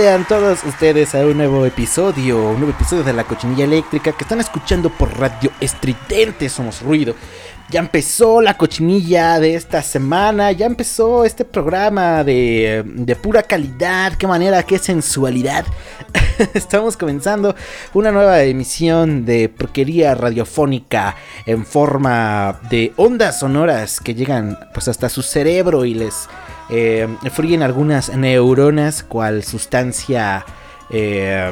Sean todos ustedes a un nuevo episodio, un nuevo episodio de la cochinilla eléctrica que están escuchando por Radio Estridente, somos ruido. Ya empezó la cochinilla de esta semana, ya empezó este programa de, de pura calidad, qué manera, qué sensualidad. Estamos comenzando una nueva emisión de porquería radiofónica en forma de ondas sonoras que llegan pues hasta su cerebro y les eh, fríen algunas neuronas cual sustancia eh,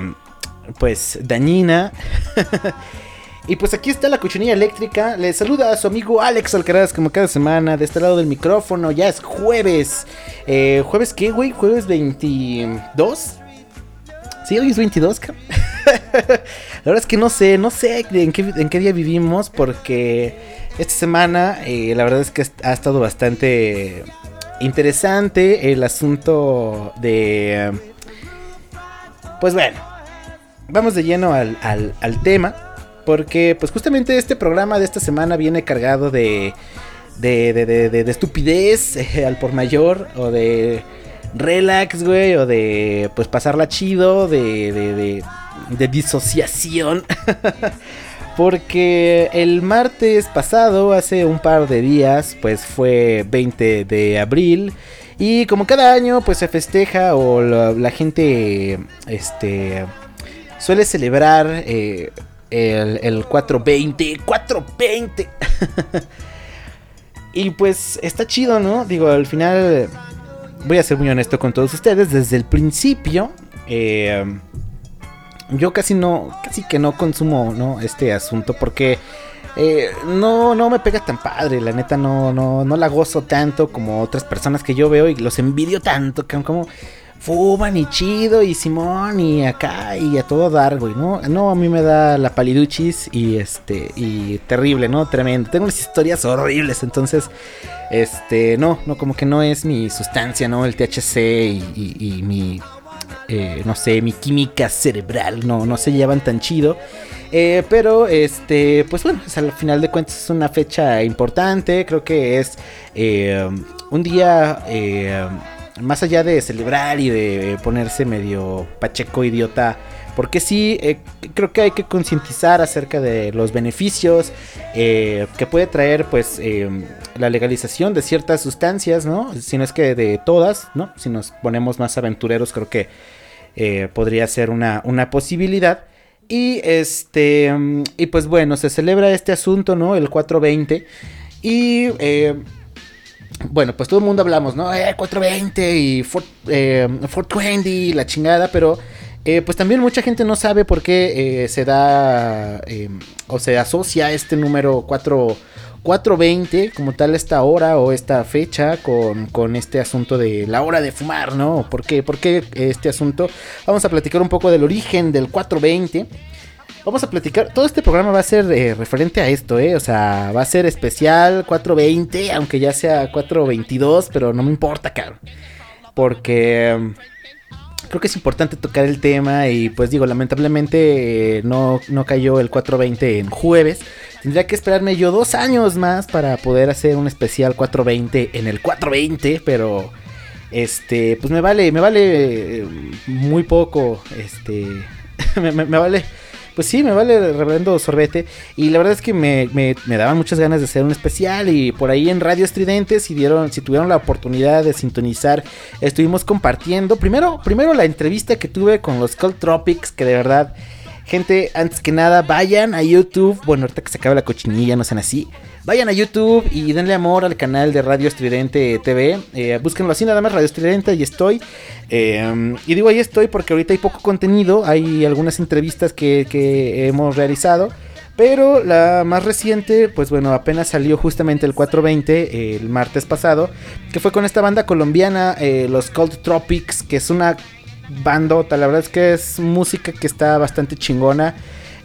pues dañina. y pues aquí está la cochinilla eléctrica. Le saluda a su amigo Alex Alcaraz como cada semana de este lado del micrófono. Ya es jueves. Eh, ¿Jueves qué, güey? ¿Jueves 22? Sí, hoy es 22, La verdad es que no sé, no sé en qué, en qué día vivimos porque esta semana la verdad es que ha estado bastante interesante el asunto de... Pues bueno, vamos de lleno al, tema. Porque pues justamente este programa de esta semana viene cargado de... De, de, de, estupidez al por mayor o de relax, güey, o de pues pasarla chido, de, de, de disociación. Porque el martes pasado, hace un par de días, pues fue 20 de abril. Y como cada año, pues se festeja o la, gente este, suele celebrar eh, el, el 420. 420. y pues está chido, ¿no? Digo, al final voy a ser muy honesto con todos ustedes. Desde el principio, eh, yo casi no, casi que no consumo, ¿no? Este asunto porque eh, no, no me pega tan padre, la neta no, no, no la gozo tanto como otras personas que yo veo y los envidio tanto, que como fuman y chido y Simón y acá y a todo dar, ¿no? No, a mí me da la paliduchis y este, y terrible, ¿no? Tremendo. Tengo unas historias horribles, entonces, este, no, no, como que no es mi sustancia, ¿no? El THC y mi eh, no sé, mi química cerebral, no, no se llevan tan chido. Eh, pero, este, pues bueno, al final de cuentas es una fecha importante. Creo que es eh, un día, más allá de celebrar y de ponerse medio pacheco idiota. Porque sí, creo que hay que concientizar acerca de los beneficios que puede traer, pues, la legalización de ciertas sustancias, ¿no? Si no es que de todas, ¿no? Si nos ponemos más aventureros, creo que eh, podría ser una, una posibilidad. Y este, y pues bueno, se celebra este asunto, ¿no? El 420. Y eh, bueno, pues todo el mundo hablamos, ¿no? Eh, 420 y 420 y la chingada, pero eh, pues también mucha gente no sabe por qué se da o se asocia este número 4 4.20 como tal esta hora o esta fecha con, este asunto de la hora de fumar, ¿no? ¿Por qué? ¿Por qué este asunto? Vamos a platicar un poco del origen del 420. Vamos a platicar, todo este programa va a ser eh, referente a esto, ¿eh? O sea, va a ser especial 420, aunque ya sea 422, pero no me importa, caro. Porque creo que es importante tocar el tema y pues digo, lamentablemente eh, no, no cayó el 420 en jueves. Tendría que esperarme yo dos años más para poder hacer un especial 420 en el 420, pero este, pues me vale, me vale eh, muy poco, este, me, vale pues sí, me vale reverendo sorbete. Y la verdad es que me, me, daban muchas ganas de hacer un especial. Y por ahí en Radio Estridente, si, dieron, si tuvieron la oportunidad de sintonizar, estuvimos compartiendo. Primero, primero la entrevista que tuve con los Cold Tropics, que de verdad. Gente, antes que nada, vayan a YouTube. Bueno, ahorita que se acaba la cochinilla, no sean así. Vayan a YouTube y denle amor al canal de Radio Estridente TV. Eh, búsquenlo así nada más, Radio Estridente, y estoy. Eh, y digo ahí estoy porque ahorita hay poco contenido. Hay algunas entrevistas que, que hemos realizado. Pero la más reciente, pues bueno, apenas salió justamente el 420, el martes pasado, que fue con esta banda colombiana, eh, los Cold Tropics, que es una bandota, la verdad es que es música que está bastante chingona.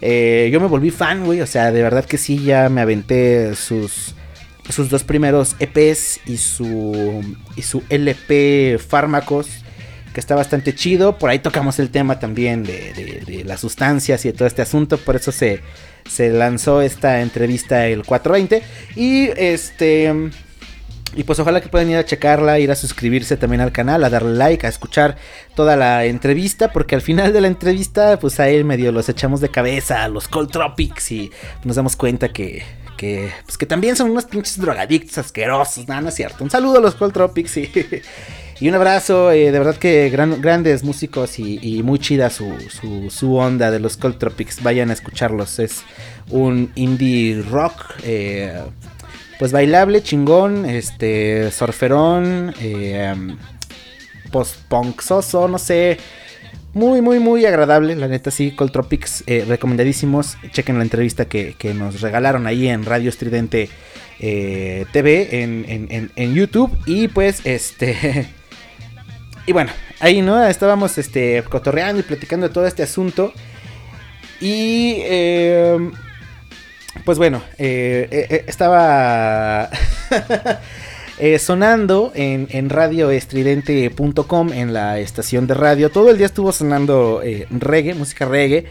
Eh, yo me volví fan, güey, o sea, de verdad que sí, ya me aventé sus, sus dos primeros EPs y su, y su LP Fármacos, que está bastante chido. Por ahí tocamos el tema también de, de, las sustancias y de todo este asunto, por eso se, se lanzó esta entrevista el 420. Y este... Y pues ojalá que puedan ir a checarla, ir a suscribirse también al canal, a darle like, a escuchar toda la entrevista, porque al final de la entrevista, pues a él medio los echamos de cabeza a los Cold Tropics y nos damos cuenta que, que, pues que también son unos pinches drogadictos asquerosos, nada, no es cierto. Un saludo a los Cold Tropics y, y un abrazo, eh, de verdad que grandes músicos y, muy chida su, su, su, onda de los Cold Tropics, vayan a escucharlos, es un indie rock. Eh, pues bailable, chingón, este, surferón, eh, post-punk no sé. Muy, muy, muy agradable, la neta, sí. Cold Tropics, eh, recomendadísimos. Chequen la entrevista que, nos regalaron ahí en Radio Estridente eh, TV, en, en, YouTube. Y pues, este. y bueno, ahí, ¿no? Estábamos este, cotorreando y platicando de todo este asunto. Y. Eh, pues bueno, eh, eh, eh, estaba sonando en, en radioestridente.com, en la estación de radio. Todo el día estuvo sonando reggae, música reggae.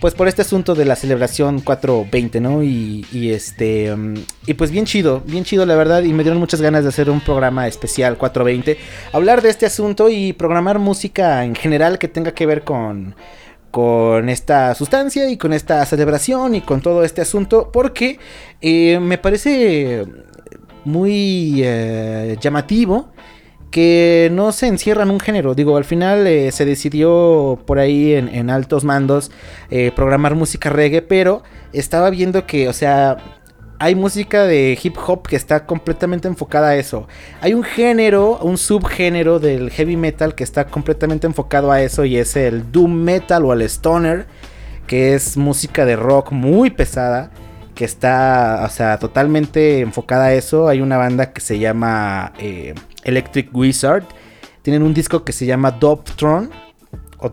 Pues por este asunto de la celebración 420, ¿no? Y, y, este. Mm, y pues bien chido, bien chido la verdad. Y me dieron muchas ganas de hacer un programa especial 420. Hablar de este asunto y programar música en general que tenga que ver con con esta sustancia y con esta celebración y con todo este asunto porque eh, me parece muy eh, llamativo que no se encierra en un género. Digo, al final eh, se decidió por ahí en, en altos mandos programar música reggae, pero estaba viendo que, o sea, hay música de hip hop que está completamente enfocada a eso. Hay un género, un subgénero del heavy metal que está completamente enfocado a eso y es el doom metal o el stoner, que es música de rock muy pesada, que está, o sea, totalmente enfocada a eso. Hay una banda que se llama eh, Electric Wizard. Tienen un disco que se llama Doptron o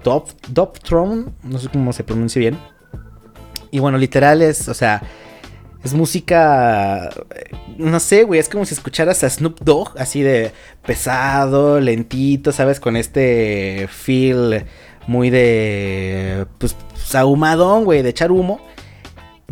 Doptron, no sé cómo se pronuncia bien. Y bueno, literal es, o sea, es música. No sé, güey. Es como si escucharas a Snoop Dogg, así de pesado, lentito, ¿sabes? Con este feel muy de. Pues ahumadón, güey, de echar humo.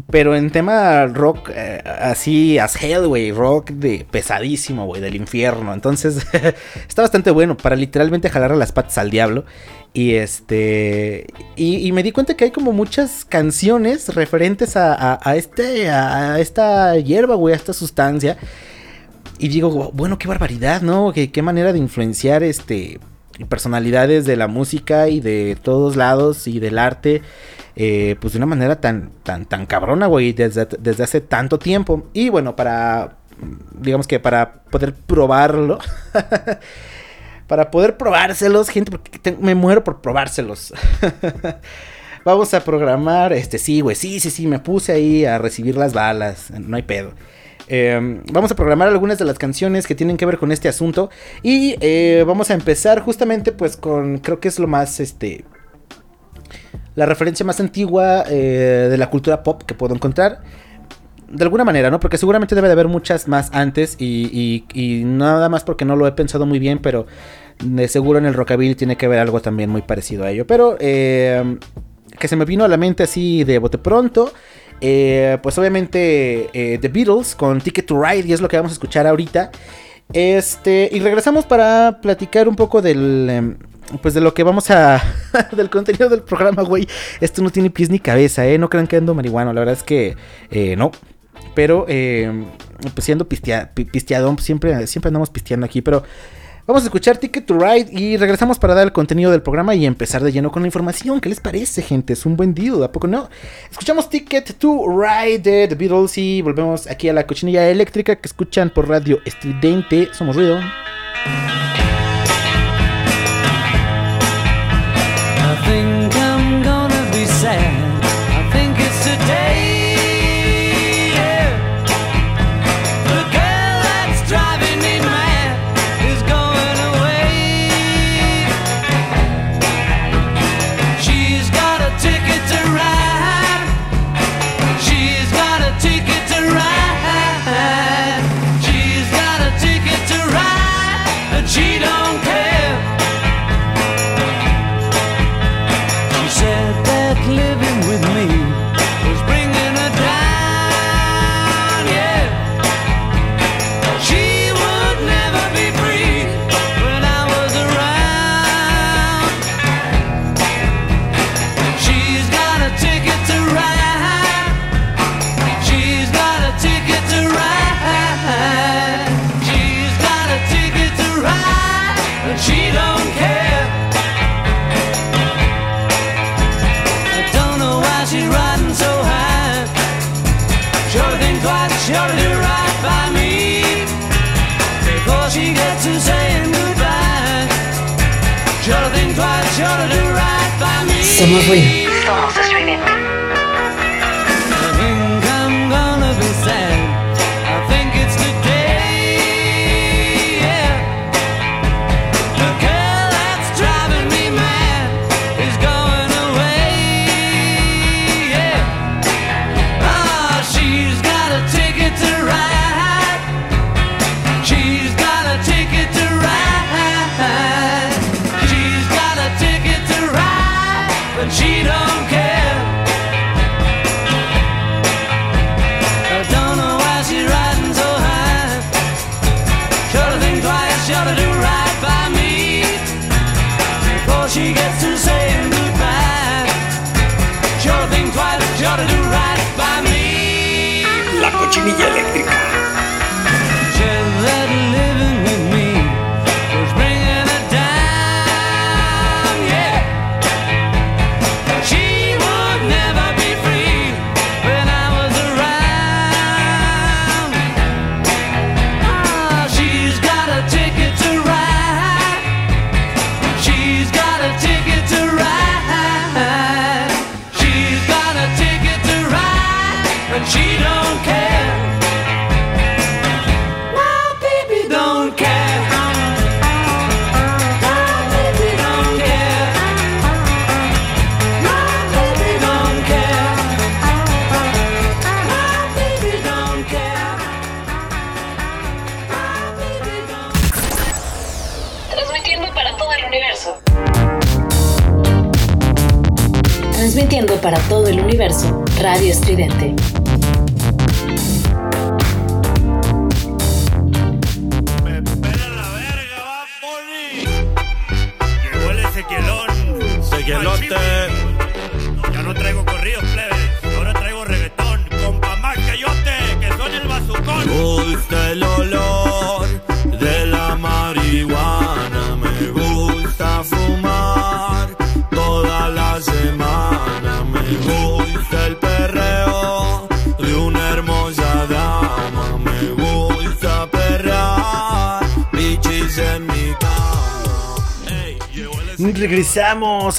Pero en tema rock, eh, así as hell, güey, rock de pesadísimo, güey, del infierno. Entonces, está bastante bueno para literalmente jalarle las patas al diablo. Y este. Y, me di cuenta que hay como muchas canciones referentes a, este. a esta hierba, güey, a esta sustancia. Y digo, bueno, qué barbaridad, ¿no? Qué, qué manera de influenciar este. personalidades de la música y de todos lados y del arte. Eh, pues de una manera tan, tan, tan cabrona, güey, desde, desde hace tanto tiempo. Y bueno, para. digamos que para poder probarlo. para poder probárselos, gente, porque me muero por probárselos. Vamos a programar, este, sí, güey, sí, sí, sí, me puse ahí a recibir las balas, no hay pedo. Em, vamos a programar algunas de las canciones que tienen que ver con este asunto y eh, vamos a empezar justamente pues con, creo que es lo más, este, la referencia más antigua eh, de la cultura pop que puedo encontrar. de alguna manera, ¿no? Porque seguramente debe de haber muchas más antes y, y, nada más porque no lo he pensado muy bien, pero de seguro en el rockabilly tiene que haber algo también muy parecido a ello. Pero eh, que se me vino a la mente así de bote pronto. Eh, pues obviamente eh, The Beatles con Ticket to Ride y es lo que vamos a escuchar ahorita. Este, y regresamos para platicar un poco del em, pues de lo que vamos a. del contenido del programa, güey. Esto no tiene pies ni cabeza, ¿eh? No crean que ando marihuano. La verdad es que eh, no. Pero, eh, pues siendo pistea, pisteadón, siempre, siempre andamos pisteando aquí. Pero vamos a escuchar Ticket to Ride y regresamos para dar el contenido del programa y empezar de lleno con la información. ¿Qué les parece, gente? Es un buen deal, ¿a poco no? Escuchamos Ticket to Ride de The Beatles y volvemos aquí a la cochinilla eléctrica que escuchan por radio estridente. Somos ruido. Somos ruido.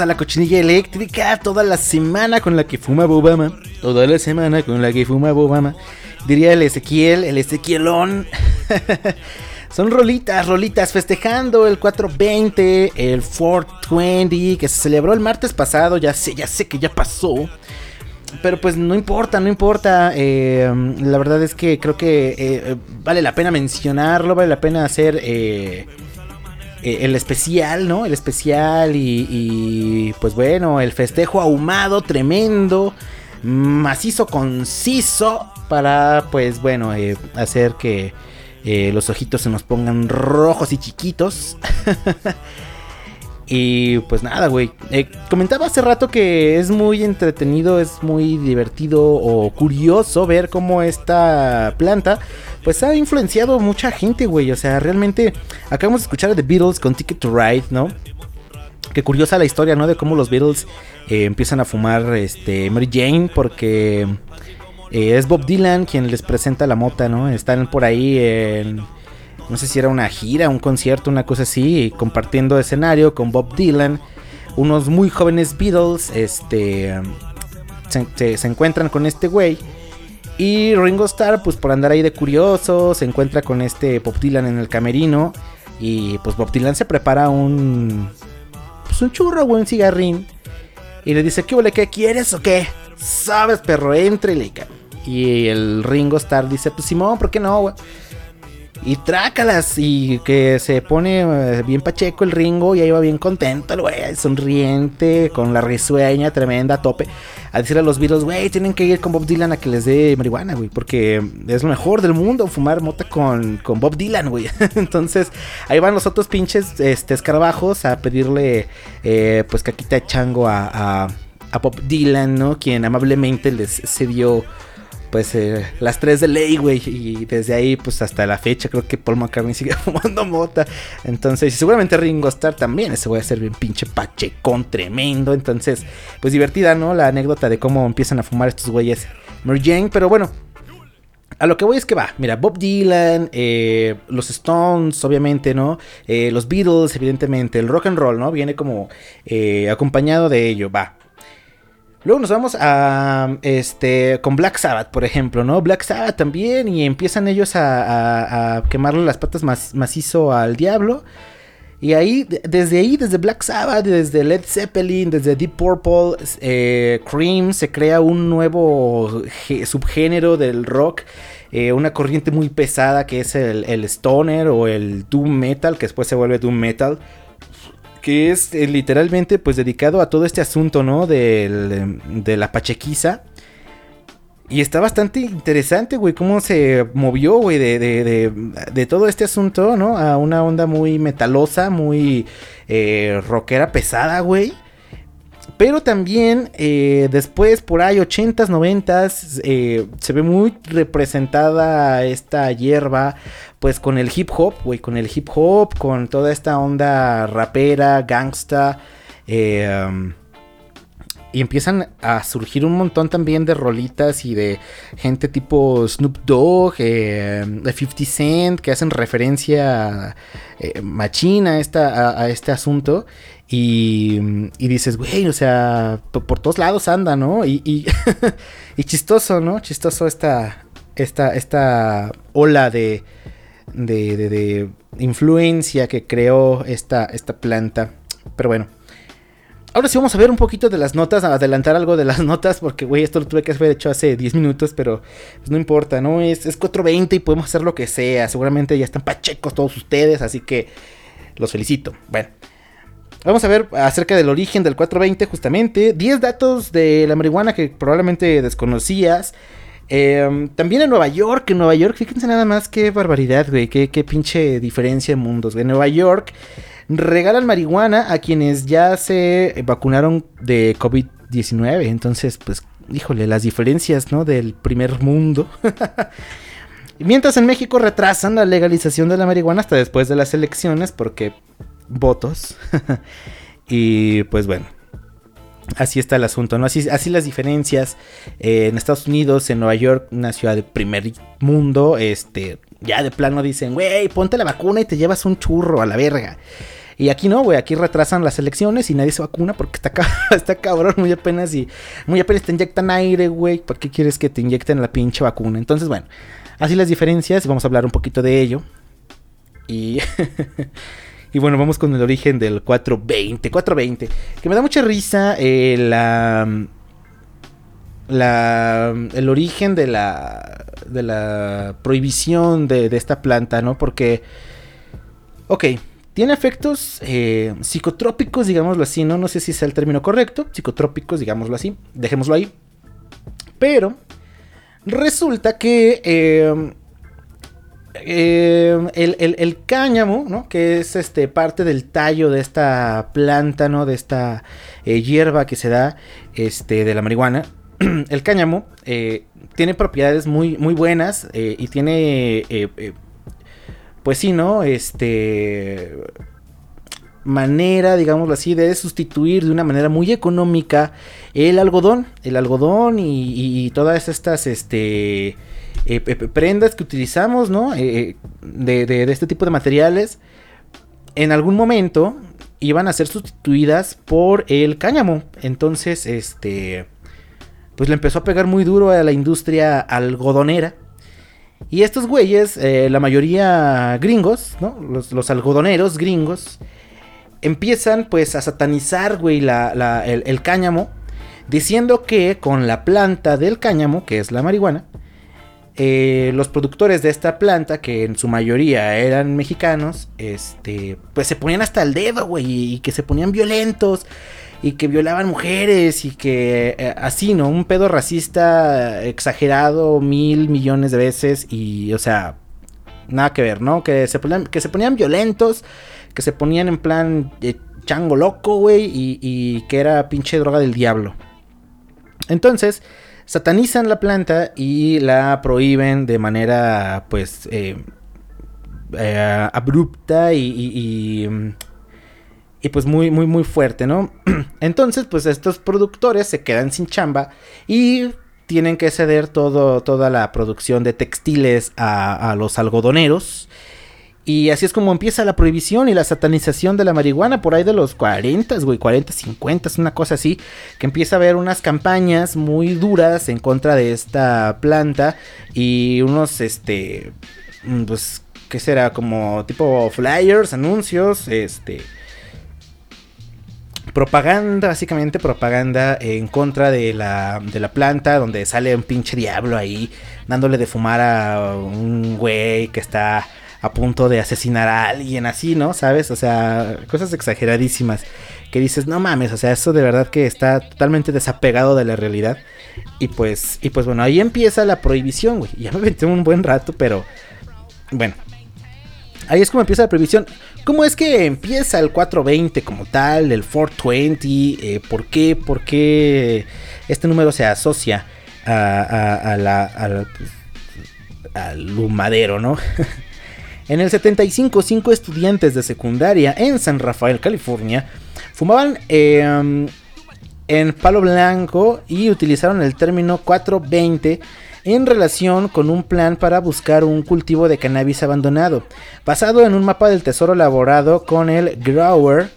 A la cochinilla eléctrica toda la semana con la que fuma Bobama. Toda la semana con la que fuma Bobama. Diría el Ezequiel, el Ezequielón. Son rolitas, rolitas, festejando el 420, el 420, que se celebró el martes pasado, ya sé, ya sé que ya pasó. pero pues no importa, no importa. eh, la verdad es que creo que eh, eh, vale la pena mencionarlo, vale la pena hacer eh, eh, el especial, ¿no? El especial y, y, pues bueno, el festejo ahumado, tremendo, macizo, conciso, para pues bueno, eh, hacer que eh, los ojitos se nos pongan rojos y chiquitos. Y pues nada, güey. Eh, comentaba hace rato que es muy entretenido, es muy divertido o curioso ver cómo esta planta pues ha influenciado mucha gente, güey. O sea, realmente acabamos de escuchar a The Beatles con Ticket to Ride, ¿no? Qué curiosa la historia, ¿no? De cómo los Beatles eh, empiezan a fumar este, Mary Jane porque eh, es Bob Dylan quien les presenta la mota, ¿no? Están por ahí en no sé si era una gira, un concierto, una cosa así, compartiendo escenario con Bob Dylan. Unos muy jóvenes Beatles, este, se, encuentran con este güey. Y Ringo Starr, pues por andar ahí de curioso, se encuentra con este Bob Dylan en el camerino. Y pues Bob Dylan se prepara un, pues un churro, güey, un cigarrín. Y le dice, ¿qué huele? ¿Qué quieres o qué? Sabes, perro, entrele. ca-". Y el Ringo Starr dice, pues Simón, ¿por qué no, güey? Y trácalas. Y que se pone eh, bien pacheco el Ringo. Y ahí va bien contento el güey. Sonriente. Con la risueña tremenda a tope. A decirle a los Beatles, güey, tienen que ir con Bob Dylan a que les dé marihuana, güey. Porque es lo mejor del mundo fumar mota con, con Bob Dylan, güey. Entonces, ahí van los otros pinches este, escarabajos a pedirle, eh, pues, caquita de chango a, a, a Bob Dylan, ¿no? Quien amablemente les cedió pues eh, las 3 de ley, güey. Y desde ahí, pues hasta la fecha, creo que Paul McCartney sigue fumando mota. Entonces, y seguramente Ringo Starr también. Ese voy a ser bien pinche pachecón tremendo. Entonces, pues divertida, ¿no? La anécdota de cómo empiezan a fumar estos güeyes Mary. Pero bueno, a lo que voy es que va, mira, Bob Dylan, eh, los Stones, obviamente, ¿no? Eh, los Beatles, evidentemente, el rock and roll, ¿no? Viene como eh, acompañado de ello, va. Luego nos vamos a este con Black Sabbath, por ejemplo, ¿no? Black Sabbath también y empiezan ellos a, quemarle las patas mac- macizo al diablo. Y ahí, de- desde ahí, desde Black Sabbath, desde Led Zeppelin, desde Deep Purple, eh, Cream, se crea un nuevo subgénero del rock. eh, una corriente muy pesada que es el, el stoner o el doom metal, que después se vuelve doom metal que es eh, literalmente pues dedicado a todo este asunto, ¿no? Del, de la pachequiza. Y está bastante interesante, güey, cómo se movió, güey, de, de, de, de todo este asunto, ¿no? A una onda muy metalosa, muy eh, rockera pesada, güey. Pero también eh, después, por ahí, 80s, 90s, eh, se ve muy representada esta hierba, pues con el hip hop, güey, con el hip hop, con toda esta onda rapera, gangsta. eh, um, y empiezan a surgir un montón también de rolitas y de gente tipo Snoop Dogg, eh, de 50 Cent, que hacen referencia eh, machina a, esta, a, este asunto. Y, y dices, güey, o sea, por, todos lados anda, ¿no? Y, y, y chistoso, ¿no? Chistoso esta, esta, esta ola de, de, de, de influencia que creó esta, esta planta. Pero bueno. Ahora sí vamos a ver un poquito de las notas, a adelantar algo de las notas, porque, güey, esto lo tuve que haber hecho hace 10 minutos, pero pues no importa, ¿no? Es, es 4.20 y podemos hacer lo que sea. Seguramente ya están pachecos todos ustedes, así que los felicito. Bueno, vamos a ver acerca del origen del 420, justamente. 10 datos de la marihuana que probablemente desconocías. Eh, también en Nueva York, en Nueva York, fíjense nada más qué barbaridad, güey, qué, qué pinche diferencia de mundos. En Nueva York regalan marihuana a quienes ya se vacunaron de COVID-19. Entonces, pues, híjole, las diferencias, ¿no? Del primer mundo. Mientras en México retrasan la legalización de la marihuana hasta después de las elecciones porque votos. y pues bueno. Así está el asunto, ¿no? Así, así las diferencias. Eh, en Estados Unidos, en Nueva York, una ciudad de primer mundo, este, ya de plano dicen, güey, ponte la vacuna y te llevas un churro a la verga. Y aquí no, güey, aquí retrasan las elecciones y nadie se vacuna porque está, está cabrón, muy apenas y muy apenas te inyectan aire, güey. ¿Por qué quieres que te inyecten la pinche vacuna? Entonces, bueno, así las diferencias y vamos a hablar un poquito de ello. Y, y bueno, vamos con el origen del 420. 420. Que me da mucha risa eh, la, la, el origen de la, de la prohibición de, de esta planta, ¿no? Porque, ok, tiene efectos eh, psicotrópicos, digámoslo así, ¿no? No sé si sea el término correcto, psicotrópicos, digámoslo así, dejémoslo ahí. Pero resulta que eh, el, el- el cáñamo, ¿no? Que es este, parte del tallo de esta planta, ¿no? De esta eh, hierba que se da este, de la marihuana. el cáñamo eh, tiene propiedades muy, muy buenas eh, y tiene, eh, pues sí, ¿no? Este manera, digámoslo así, de sustituir de una manera muy económica el algodón, el algodón y, y- todas estas, este, prendas que utilizamos, ¿no? De, de- de este tipo de materiales, en algún momento iban a ser sustituidas por el cáñamo. Entonces, este, pues le empezó a pegar muy duro a la industria algodonera. Y estos güeyes, eh, la mayoría gringos, ¿no? Los, los algodoneros gringos, empiezan pues a satanizar, güey, la, el cáñamo, diciendo que con la planta del cáñamo, que es la marihuana, eh, los productores de esta planta, que en su mayoría eran mexicanos, este, pues se ponían hasta el dedo, güey, y que se ponían violentos, y que violaban mujeres, y que eh, así, ¿no? Un pedo racista exagerado mil millones de veces, y, o sea, nada que ver, ¿no? Que se ponían, que se ponían violentos, que se ponían en plan chango loco, güey, y, y que era pinche droga del diablo. Entonces, satanizan la planta y la prohíben de manera, pues, eh, eh, abrupta y, y- y, mm, y, pues muy, muy, muy fuerte, ¿no? Entonces, pues estos productores se quedan sin chamba y tienen que ceder todo, toda la producción de textiles a, los algodoneros. Y así es como empieza la prohibición y la satanización de la marihuana por ahí de los 40, güey, 40, 50, es una cosa así, que empieza a haber unas campañas muy duras en contra de esta planta y unos, este, mm, pues, ¿qué será? Como tipo flyers, anuncios, este, propaganda, básicamente propaganda en contra de la, de la planta, donde sale un pinche diablo ahí dándole de fumar a un güey que está a punto de asesinar a alguien así, ¿no? ¿Sabes? O sea, cosas exageradísimas que dices, no mames, o sea, eso de verdad que está totalmente desapegado de la realidad. Y pues, y pues bueno, ahí empieza la prohibición, güey. Ya me aventé un buen rato, pero bueno. Ahí es como empieza la prohibición. ¿Cómo es que empieza el 420 como tal, el 420? Eh, ¿Por qué? ¿Por qué este número se asocia a, la, al, humadero, no? en el 75, cinco estudiantes de secundaria en San Rafael, California, fumaban eh, en palo blanco y utilizaron el término 420 en relación con un plan para buscar un cultivo de cannabis abandonado, basado en un mapa del tesoro elaborado con el grower,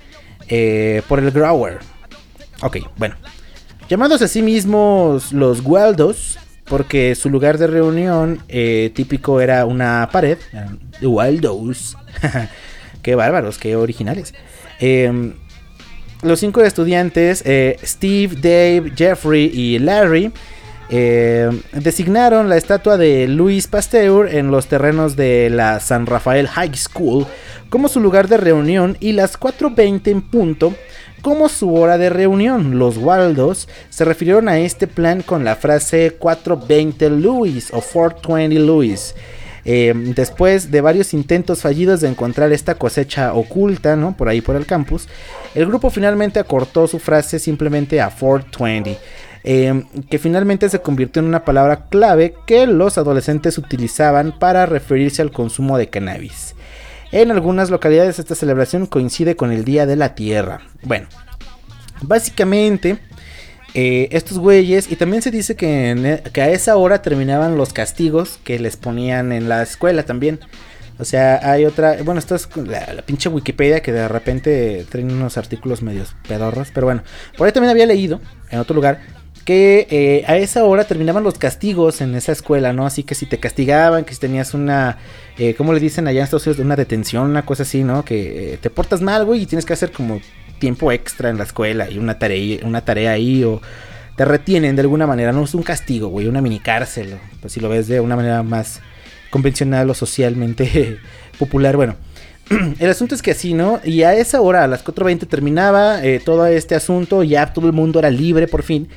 eh, por el grower. Ok, bueno. Llamados a sí mismos los Waldos, porque su lugar de reunión eh, típico era una pared. eran Waldos. qué bárbaros, qué originales. Em, los cinco estudiantes, eh, Steve, Dave, Jeffrey y Larry, eh, designaron la estatua de Louis Pasteur en los terrenos de la San Rafael High School como su lugar de reunión y las 4.20 en punto como su hora de reunión. Los Waldos se refirieron a este plan con la frase 420 Louis o 420 Louis. Eh, después de varios intentos fallidos de encontrar esta cosecha oculta, ¿no? Por ahí por el campus, el grupo finalmente acortó su frase simplemente a 420. Eh, que finalmente se convirtió en una palabra clave que los adolescentes utilizaban para referirse al consumo de cannabis. En algunas localidades esta celebración coincide con el Día de la Tierra. Bueno, básicamente eh, estos güeyes, y también se dice que, e- que a esa hora terminaban los castigos que les ponían en la escuela también. O sea, hay otra, bueno, esto es la, la pinche Wikipedia que de repente traen unos artículos medios pedorros, pero bueno, por ahí también había leído, en otro lugar, que eh, a esa hora terminaban los castigos en esa escuela, ¿no? Así que si te castigaban, que si tenías una, eh, ¿cómo le dicen allá en Estados Unidos? Una detención, una cosa así, ¿no? Que eh, te portas mal, güey, y tienes que hacer como tiempo extra en la escuela y una tarea, una tarea ahí o te retienen de alguna manera, no es un castigo, güey, una mini cárcel, pues si lo ves de una manera más convencional o socialmente popular, bueno. El asunto es que así, ¿no? Y a esa hora, a las 4.20 terminaba todo este asunto, ya todo el mundo era libre por fin.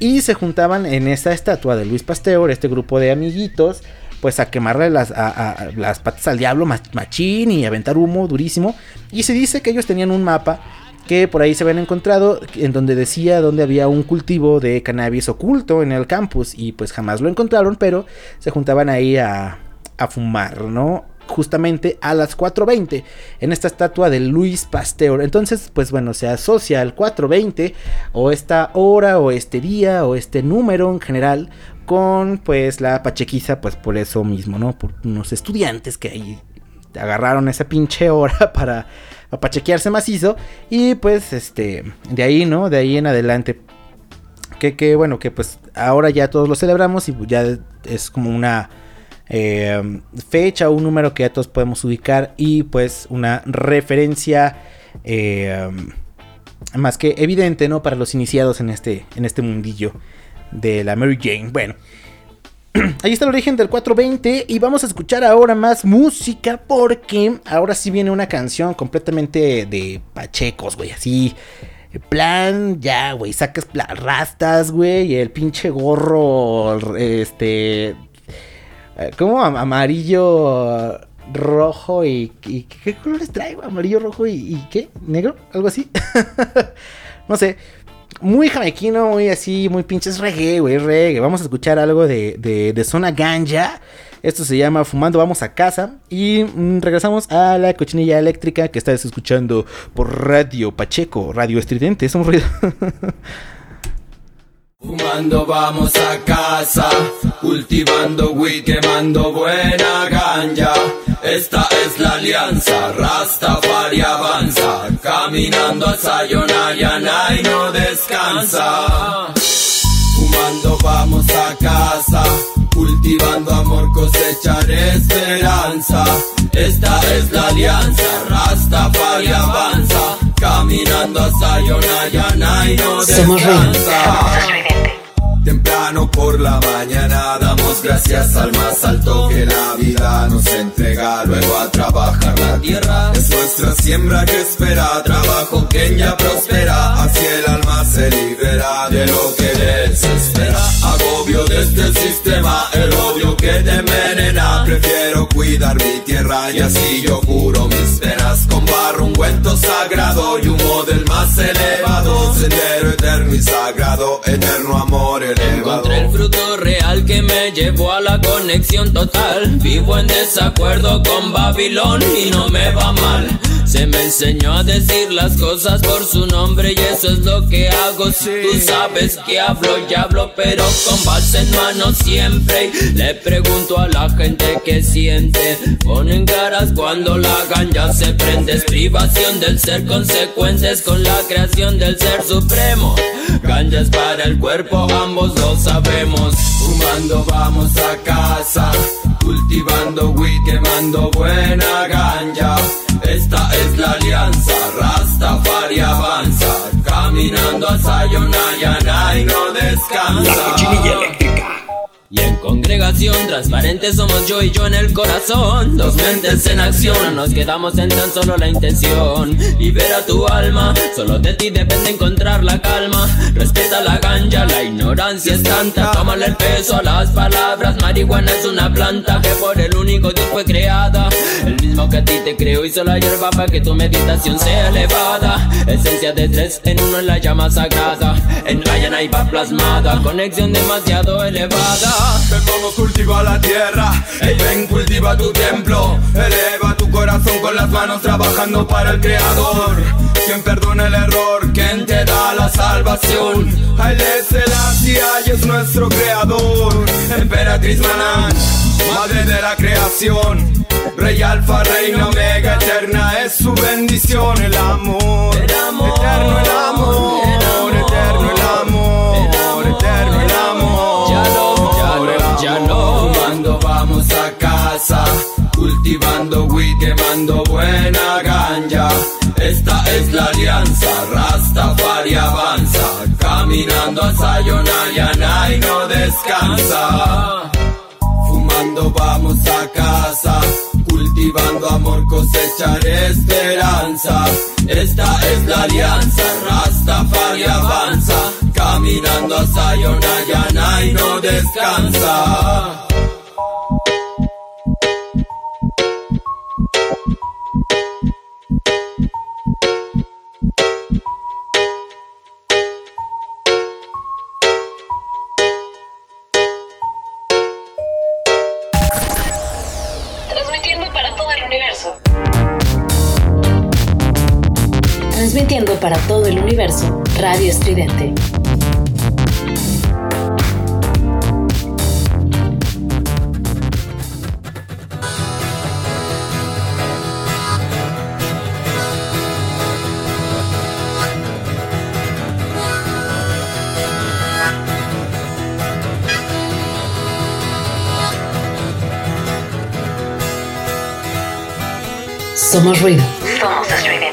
Y se juntaban en esta estatua de Luis Pasteur, este grupo de amiguitos, pues a quemarle las, a- las patas al diablo mach- machín y aventar humo durísimo. Y se dice que ellos tenían un mapa que por ahí se habían encontrado en donde decía donde había un cultivo de cannabis oculto en el campus y pues jamás lo encontraron, pero se juntaban ahí a, a fumar, ¿no? Justamente a las 4.20 en esta estatua de Luis Pasteur. Entonces, pues bueno, se asocia al 4.20 o esta hora o este día o este número en general con pues la pachequiza, pues por eso mismo, ¿no? Por unos estudiantes que ahí agarraron esa pinche hora para, para pachequearse macizo y pues este de ahí no de ahí en adelante que, que bueno que pues ahora ya todos lo celebramos y ya es como una eh, fecha un número que ya todos podemos ubicar y pues una referencia eh, más que evidente no para los iniciados en este en este mundillo de la Mary Jane bueno Ahí está el origen del 420 y vamos a escuchar ahora más música porque ahora sí viene una canción completamente de pachecos, güey, así. Plan, ya, güey, sacas rastas, güey, y el pinche gorro, este... eh, ¿Cómo? Am- Amarillo, rojo y, ¿Qué colores traigo? Amarillo, rojo y, ¿qué? ¿Negro? ¿Algo así? no sé muy jamaiquino, muy así, muy pinches reggae, güey, reggae. Vamos a escuchar algo de, de, de Zona Ganja. Esto se llama Fumando Vamos a Casa. Y mm, regresamos a la cochinilla eléctrica que estás escuchando por Radio Pacheco, Radio Estridente. Es un ruido. Fumando vamos a casa, cultivando weed, quemando buena ganja. Esta es la alianza, Rastafari avanza, caminando a Sayonara y no descansa. Fumando vamos a casa, cultivando amor, cosechar esperanza. Esta es la alianza, Rastafari avanza, caminando a Sayonara y no descansa. Temprano por la mañana damos gracias al más alto que la vida nos entrega. Luego a trabajar la tierra es nuestra siembra que espera. Trabajo que ya prospera, así el alma se libera de lo que desespera. Agobio de este sistema, el odio que te envenena. Prefiero cuidar mi tierra y así yo curo mis penas. Con barro ungüento sagrado y humo del más elevado. Sendero eterno y sagrado, eterno amor elevado. Encontré el fruto real que me llevó a la conexión total. Vivo en desacuerdo con Babilón y no me va mal. Se me enseñó a decir las cosas por su nombre y eso es lo que hago. Tú sabes que hablo y hablo, pero con base en mano siempre. Y le pregunto a la gente que siente. Ponen caras cuando la ganja se prende. Es privación del ser, consecuencias con la creación del ser supremo. Ganja es para el cuerpo, ambos lo sabemos. Fumando vamos a casa, cultivando weed, quemando buena ganja. Esta es la alianza, Rastafari avanza, caminando a Sayonara y no descansa. Y en congregación transparente somos yo y yo en el corazón. Dos mentes en acción, no nos quedamos en tan solo la intención. Libera tu alma, solo de ti depende encontrar la calma. Respeta la ganja, la ignorancia es tanta. Tómale el peso a las palabras. Marihuana es una planta que por el único Dios fue creada. El mismo que a ti te creó hizo la hierba para que tu meditación sea elevada. Esencia de tres en uno en la llama sagrada. En Guyana y va plasmada, conexión demasiado elevada. Ven, vamos, cultiva la tierra. Ey, ven, cultiva tu templo. Eleva tu corazón con las manos trabajando para el Creador. Quien perdona el error, quien te da la salvación. Haile Selassie y es nuestro creador. Emperatriz Manan, madre de la creación. Rey Alfa, Reina Omega, eterna es su bendición. El amor, El amor, eterno el amor, cultivando weed, quemando buena ganja. Esta es la alianza, Rastafari avanza, Caminando a Sayonara y no descansa. Fumando vamos a casa. Cultivando amor, cosechar esperanza. Esta es la alianza, Rastafari avanza. Caminando a Sayonara y no descansa. Radio Estridente. Somos ruido. Somos estridente.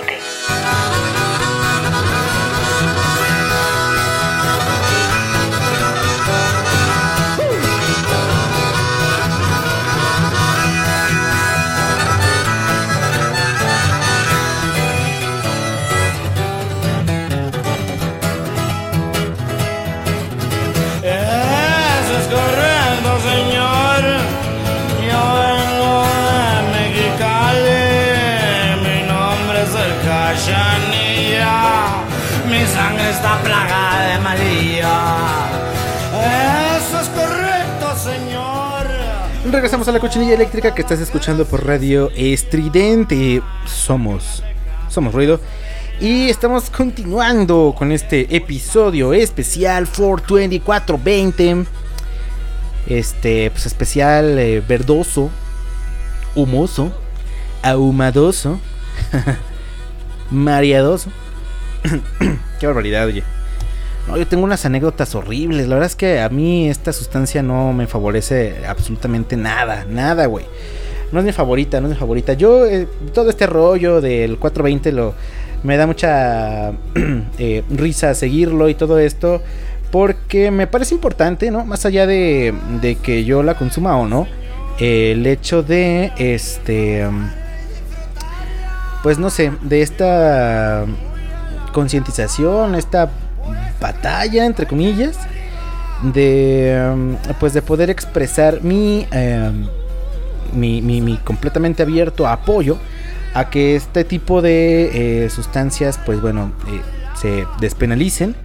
A la cochinilla eléctrica que estás escuchando por radio estridente. Somos, somos ruido. Y estamos continuando con este episodio especial 42420. Este, pues especial eh, verdoso, humoso, ahumadoso, mareadoso. Qué barbaridad, oye. No, yo tengo unas anécdotas horribles. La verdad es que a mí esta sustancia no me favorece absolutamente nada. Nada, güey. No es mi favorita, no es mi favorita. Yo, eh, todo este rollo del 420 lo, me da mucha eh, risa seguirlo y todo esto. Porque me parece importante, ¿no? Más allá de, de que yo la consuma o no. el hecho de, este... Pues no sé, de esta concientización, esta batalla, entre comillas, de um, pues de poder expresar mi, um, mi, mi- mi completamente abierto apoyo a que este tipo de eh, sustancias, pues bueno, eh, se despenalicen.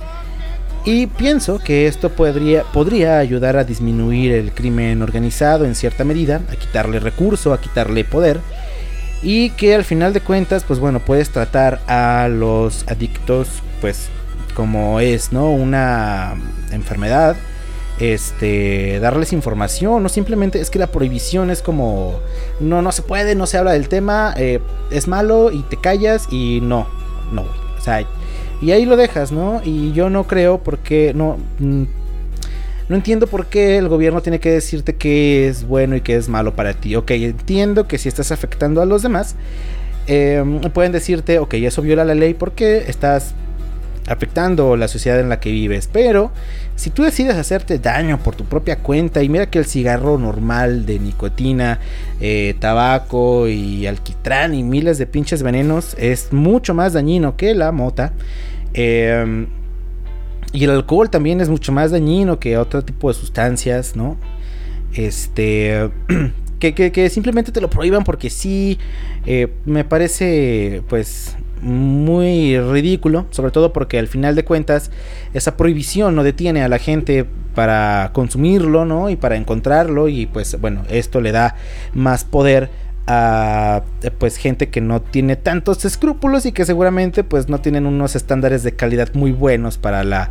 Y pienso que esto podría, podría ayudar a disminuir el crimen organizado en cierta medida, a quitarle recurso, a quitarle poder. Y que al final de cuentas, pues bueno, puedes tratar a los adictos, pues como es, ¿no? Una enfermedad. Este, darles información, no simplemente es que la prohibición es como, no, no se puede, no se habla del tema, eh, es malo y te callas y no, no, o sea, y ahí lo dejas, ¿no? Y yo no creo porque no, mm, no entiendo por qué el gobierno tiene que decirte qué es bueno y qué es malo para ti. Ok, entiendo que si estás afectando a los demás, eh, pueden decirte, ok, eso viola la ley porque estás afectando la sociedad en la que vives. Pero si tú decides hacerte daño por tu propia cuenta, y mira que el cigarro normal de nicotina, eh, tabaco y alquitrán y miles de pinches venenos es mucho más dañino que la mota. eh, y el alcohol también es mucho más dañino que otro tipo de sustancias, ¿no? Este. Que, que- simplemente te lo prohíban porque sí. eh, me parece, pues. Muy ridículo. Sobre todo porque al final de cuentas. Esa prohibición no detiene a la gente para consumirlo, ¿no? Y para encontrarlo. Y pues, bueno, esto le da más poder a pues gente que no tiene tantos escrúpulos y que seguramente pues no tienen unos estándares de calidad muy buenos para la,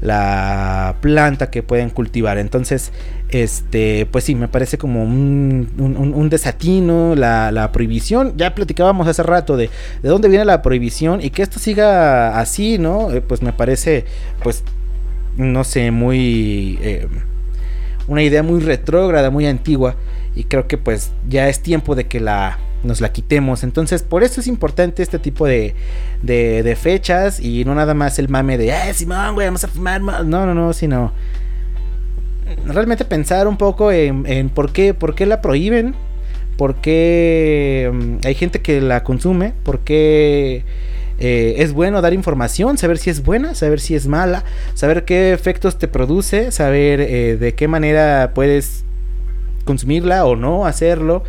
la planta que pueden cultivar. Entonces este pues sí me parece como un- un desatino la, la prohibición. Ya platicábamos hace rato de, de dónde viene la prohibición y que esto siga así no Eh, pues me parece pues no sé muy eh, una idea muy retrógrada, muy antigua. Y creo que pues ya es tiempo de que la nos la quitemos. Entonces, por eso es importante este tipo de, de, fechas y no nada más el mame de, ah, Simón, güey, vamos a fumar. No, no, no, sino realmente pensar un poco en, por, qué, por qué la prohíben, por qué mm, hay gente que la consume, por qué eh, es bueno dar información, saber si es buena, saber si es mala, saber qué efectos te produce, saber eh, de qué manera puedes consumirla o no hacerlo.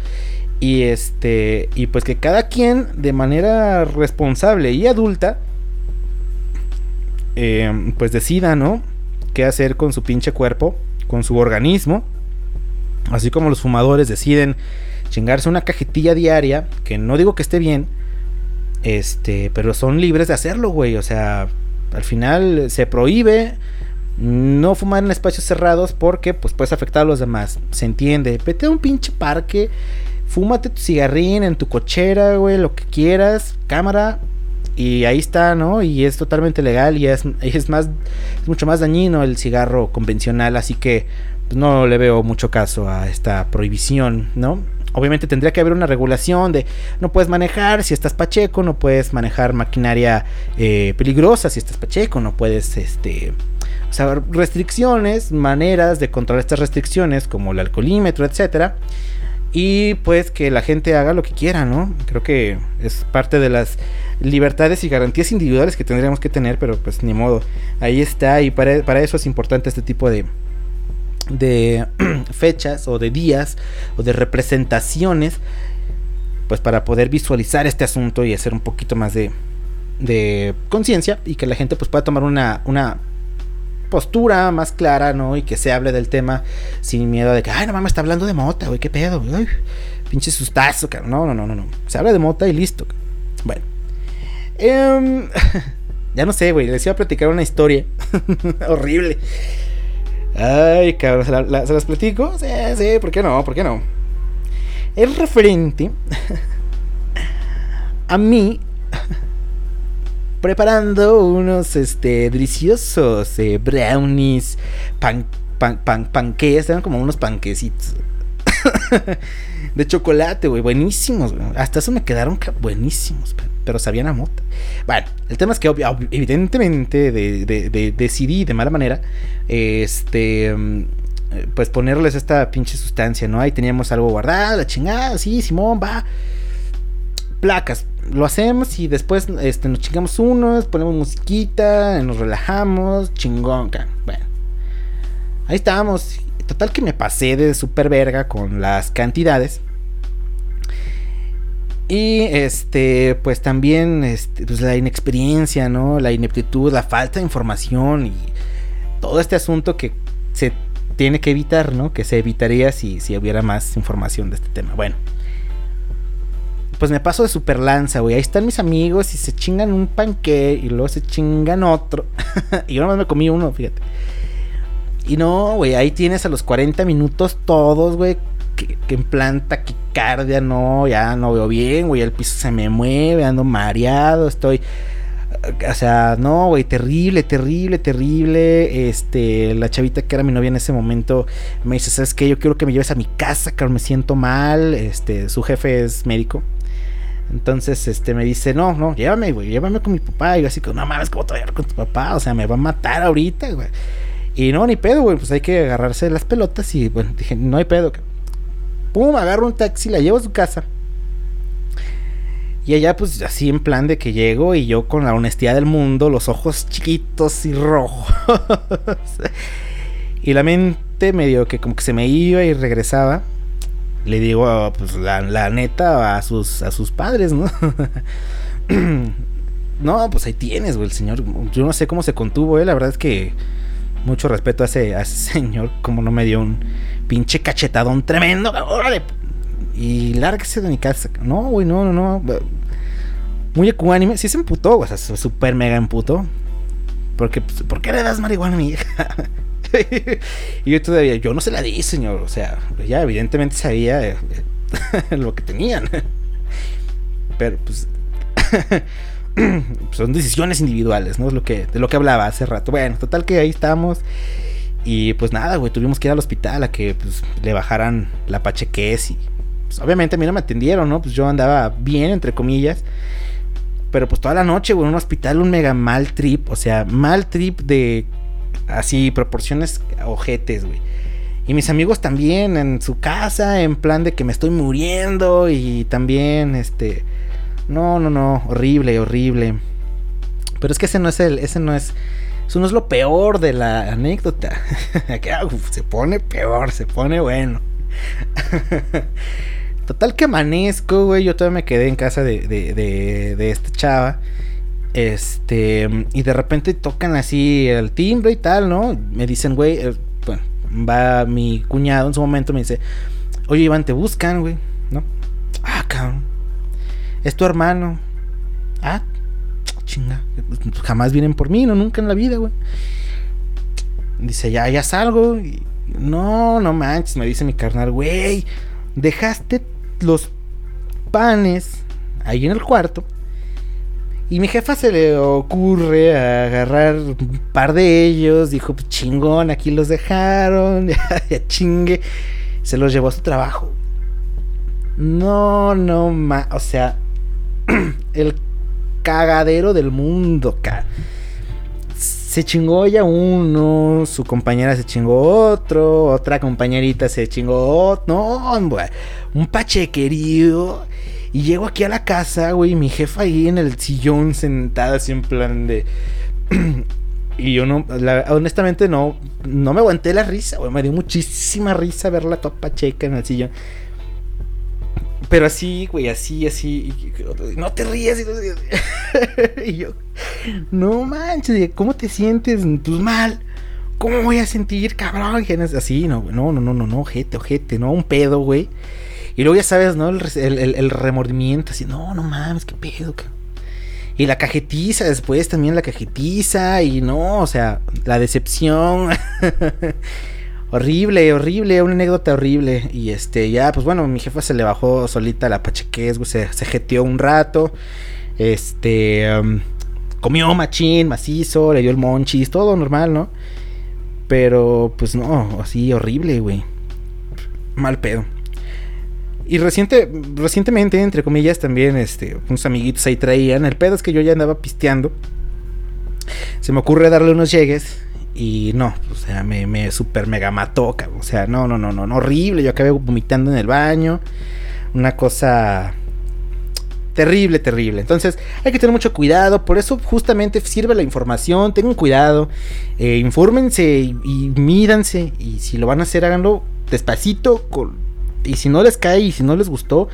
Y este. Y pues que cada quien de manera responsable y adulta. Eh, pues decida, ¿no? Qué hacer con su pinche cuerpo. Con su organismo. Así como los fumadores deciden chingarse una cajetilla diaria. Que no digo que esté bien. Este. Pero son libres de hacerlo, güey. O sea. Al final se prohíbe no fumar en espacios cerrados porque pues puedes afectar a los demás. Se entiende. Vete a un pinche parque, fúmate tu cigarrín en tu cochera, güey, lo que quieras, cámara. Y ahí está, ¿no? Y es totalmente legal y es, es más, es mucho más dañino el cigarro convencional, así que pues, no le veo mucho caso a esta prohibición, ¿no? Obviamente tendría que haber una regulación de no puedes manejar si estás pacheco, no puedes manejar maquinaria eh, peligrosa si estás pacheco, no puedes este o sea, restricciones, maneras de controlar estas restricciones, como el alcoholímetro, etcétera. Y pues que la gente haga lo que quiera, ¿no? Creo que es parte de las libertades y garantías individuales que tendríamos que tener, pero pues ni modo. Ahí está, y para, eso es importante este tipo de, de fechas o de días o de representaciones, pues para poder visualizar este asunto y hacer un poquito más de, de conciencia y que la gente pues pueda tomar una, una postura más clara, ¿no? Y que se hable del tema sin miedo de que, ay, no mames, está hablando de mota, güey, qué pedo, pinche sustazo, cabrón. No, no, no, no, no. Se habla de mota y listo. Bueno. Em, ya no sé, güey, les iba a platicar una historia horrible. Ay, cabrón, ¿se, ¿se, las platico? Sí, sí, ¿por qué no? ¿Por qué no? Es referente a mí preparando unos este, deliciosos eh, brownies, pan, pan, pan, panqués, eran como unos panquecitos. de chocolate, güey, buenísimos, Hasta eso me quedaron buenísimos, pero sabían a mota. Bueno, el tema es que evidentemente decidí de mala manera, este, mm, pues ponerles esta pinche sustancia, ¿no? Ahí teníamos algo guardado, la chingada, sí, Simón, va. Placas, lo hacemos y después este, nos chingamos unos, ponemos musiquita, nos relajamos, chingón, bueno. Ahí estábamos. Total que me pasé de super verga con las cantidades. Y este, pues también este, pues la inexperiencia, ¿no? La ineptitud, la falta de información y todo este asunto que se tiene que evitar, ¿no? Que se evitaría si, si hubiera más información de este tema. Bueno pues me paso de super lanza, güey. Ahí están mis amigos y se chingan un panque y luego se chingan otro. y yo nomás me comí uno, fíjate. Y no, güey, ahí tienes a los 40 minutos todos, güey. Que, en plan taquicardia, no, ya no veo bien, güey. El piso se me mueve, ando mareado, estoy. O sea, no, güey, terrible, terrible, terrible. Este, la chavita que era mi novia en ese momento me dice, ¿sabes qué? Yo quiero que me lleves a mi casa, que me siento mal. Este, su jefe es médico. Entonces, este, me dice, no, no, llévame, güey, llévame con mi papá. Y yo así, como, no mames, ¿cómo te voy a con tu papá? O sea, me va a matar ahorita, güey. Y no, ni pedo, güey, pues hay que agarrarse las pelotas. Y bueno, dije, no hay pedo. Pum, agarro un taxi, la llevo a su casa. Y allá, pues así en plan de que llego y yo con la honestidad del mundo, los ojos chiquitos y rojos. y la mente medio que como que se me iba y regresaba le digo, pues la, neta a sus, a sus padres, ¿no? no, pues ahí tienes, güey, el señor. Yo no sé cómo se contuvo, ¿eh? La verdad es que mucho respeto a ese, a ese señor, como no me dio un pinche cachetadón tremendo. ¡Órale! Y lárguese de mi casa. No, güey, no, no, no. Muy ecuánime. Sí se emputó. O sea, súper mega emputó. Porque, pues, ¿por qué le das marihuana a mi hija? y yo todavía, yo no se la di, señor. O sea, ya evidentemente sabía eh, lo que tenían. Pero pues, son decisiones individuales, ¿no? Es lo que, de lo que hablaba hace rato. Bueno, total que ahí estamos. Y pues nada, güey, tuvimos que ir al hospital a que pues, le bajaran la pachequez y pues, obviamente a mí no me atendieron, ¿no? Pues yo andaba bien, entre comillas. Pero pues toda la noche, güey, en un hospital, un mega mal trip. O sea, mal trip de así, proporciones ojetes, güey. Y mis amigos también en su casa, en plan de que me estoy muriendo. Y también, este. No, no, no. Horrible, horrible. Pero es que ese no es el. Ese no es. Eso no es lo peor de la anécdota. Se pone peor, se pone bueno. Total que amanezco, güey. Yo todavía me quedé en casa de, de, de, esta chava. Este. Y de repente tocan así el timbre y tal, ¿no? Me dicen, güey. Eh, va mi cuñado en su momento. Me dice, oye, Iván, te buscan, güey, ¿no? Ah, cabrón. Es tu hermano. Ah, chinga. Jamás vienen por mí, no, nunca en la vida, güey. Dice, ya, ya salgo. No, no manches, me dice mi carnal, güey. Dejaste los panes ahí en el cuarto. Y mi jefa se le ocurre agarrar un par de ellos. Dijo, pues, chingón, aquí los dejaron. ya, chingue. Se los llevó a su trabajo. No, no, ma. O sea, el cagadero del mundo, ca se chingó ya uno, su compañera se chingó otro, otra compañerita se chingó otro, no, un pachequerío. Y llego aquí a la casa, güey, mi jefa ahí en el sillón sentada así en plan de... y yo no, honestamente no, no me aguanté la risa, güey, me dio muchísima risa verla toda pacheca en el sillón. Pero así, güey, así, así. No te rías. Y, yo, no manches, ¿cómo te sientes? Pues mal. ¿Cómo voy a sentir, cabrón? Así, no, no, no, no, no, no, ojete, ojete, no, un pedo, güey. Y luego ya sabes, ¿no? El, remordimiento, así, no, no mames, qué pedo. Y la cajetiza después también la cajetiza y no, o sea, la decepción. Horrible, horrible, una anécdota horrible. Y este, ya, pues bueno, mi jefa se le bajó solita la pachequez, se, se jeteó un rato. Este, comió machín, macizo, le dio el monchis, todo normal, ¿no? Pero, pues no, así horrible, güey. Mal pedo. Y reciente, recientemente, entre comillas, también, este, unos amiguitos ahí traían. El pedo es que yo ya andaba pisteando. Se me ocurre darle unos llegues y no, o sea, me, me super mega mató. O sea, no, no, no, no, horrible. Yo acabé vomitando en el baño. Una cosa terrible, terrible. Entonces hay que tener mucho cuidado. Por eso justamente sirve la información. Tengan cuidado. Eh, infórmense y, y, mídanse. Y si lo van a hacer, háganlo despacito. Y si no les cae y si no les gustó,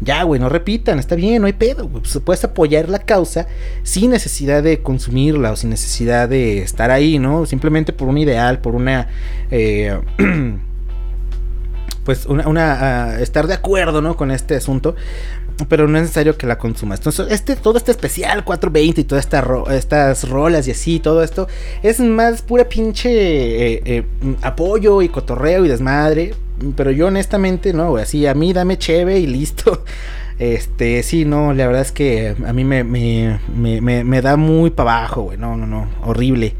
ya, güey, no repitan, está bien, no hay pedo. Pues puedes apoyar la causa sin necesidad de consumirla o sin necesidad de estar ahí, ¿no? Simplemente por un ideal, por una. Eh, pues una, una ah, estar de acuerdo, ¿no? Con este asunto pero no es necesario que la consumas. Entonces, este, todo este especial 420 y todas esta estas rolas y así, todo esto, es más pura pinche eh, eh, apoyo y cotorreo y desmadre. Pero yo honestamente, no, así a mí dame cheve y listo. Este, sí, no, la verdad es que a mí me, me, me, me da muy para abajo, güey. No, no, no, horrible.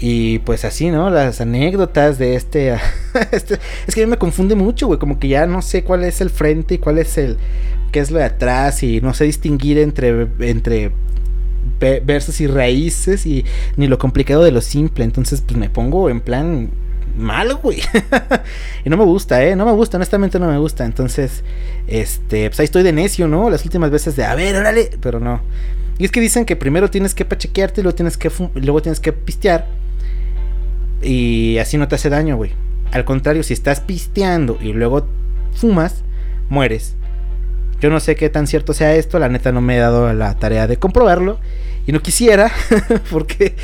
Y pues así, ¿no? Las anécdotas de este, este... es que a mí me confunde mucho, güey. Como que ya no sé cuál es el frente y cuál es el... qué es lo de atrás. Y no sé distinguir entre... entre versos y raíces. Y ni lo complicado de lo simple. Entonces pues me pongo en plan malo, güey. y no me gusta, ¿eh? No me gusta, honestamente no me gusta. Entonces, este, pues ahí estoy de necio, ¿no? Las últimas veces de, a ver, órale, pero no. Y es que dicen que primero tienes que pachequearte y luego tienes que, luego tienes que pistear. Y así no te hace daño, güey. Al contrario, si estás pisteando y luego fumas, mueres. Yo no sé qué tan cierto sea esto, la neta no me he dado la tarea de comprobarlo. Y no quisiera, porque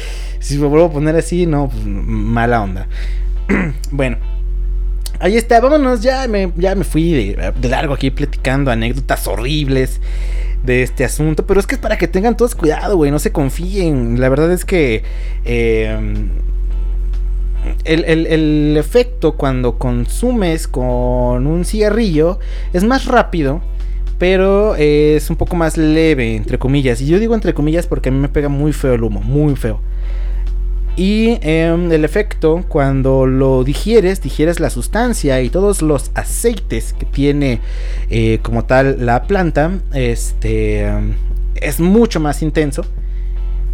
si me vuelvo a poner así, no, pues, mala onda. bueno, ahí está, vámonos, ya me, ya me fui de, largo aquí platicando anécdotas horribles de este asunto, pero es que es para que tengan todos cuidado, güey, no se confíen. La verdad es que em, el, el, efecto cuando consumes con un cigarrillo es más rápido, pero es un poco más leve, entre comillas. Y yo digo entre comillas porque a mí me pega muy feo el humo, muy feo. Y em, el efecto, cuando lo digieres, digieres la sustancia y todos los aceites que tiene eh, como tal la planta, este, es mucho más intenso.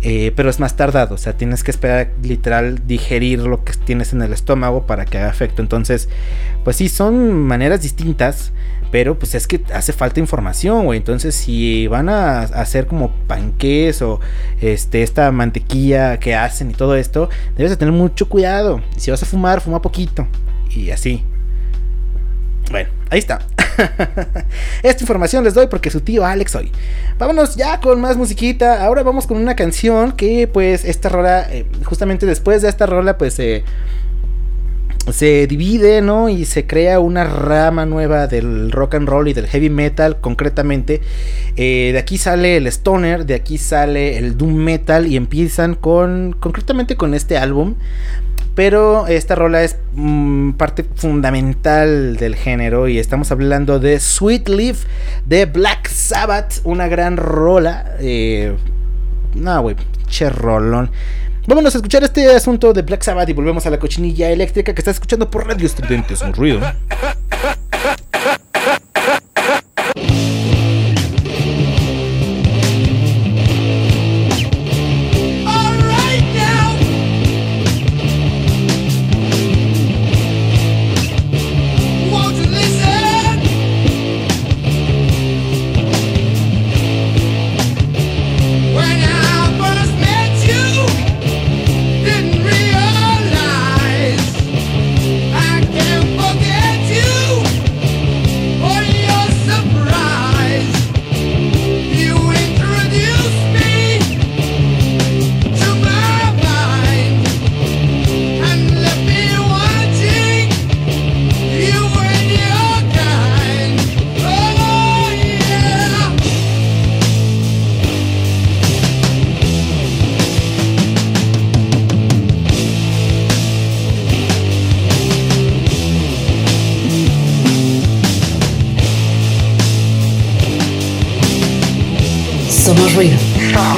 Eh, pero es más tardado, o sea, tienes que esperar literal digerir lo que tienes en el estómago para que haga efecto. Entonces, pues sí, son maneras distintas, pero pues es que hace falta información, güey. Entonces, si van a hacer como panqués o este, esta mantequilla que hacen y todo esto, debes de tener mucho cuidado. Si vas a fumar, fuma poquito y así. Bueno, ahí está. Esta información les doy porque su tío Alex hoy. Vámonos ya con más musiquita. Ahora vamos con una canción que pues esta rola, eh, justamente después de esta rola pues se divide, ¿no? Y se crea una rama nueva del rock and roll y del heavy metal, concretamente. Eh, de aquí sale el stoner, de aquí sale el doom metal y empiezan con, concretamente con este álbum. Pero esta rola es mm, parte fundamental del género y estamos hablando de Sweet Leaf de Black Sabbath, una gran rola. Eh, no, güey, che rolón. Vámonos a escuchar este asunto de Black Sabbath y volvemos a la cochinilla eléctrica que estás escuchando por Radio Estridentes, un ruido.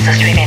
Filter Streaming.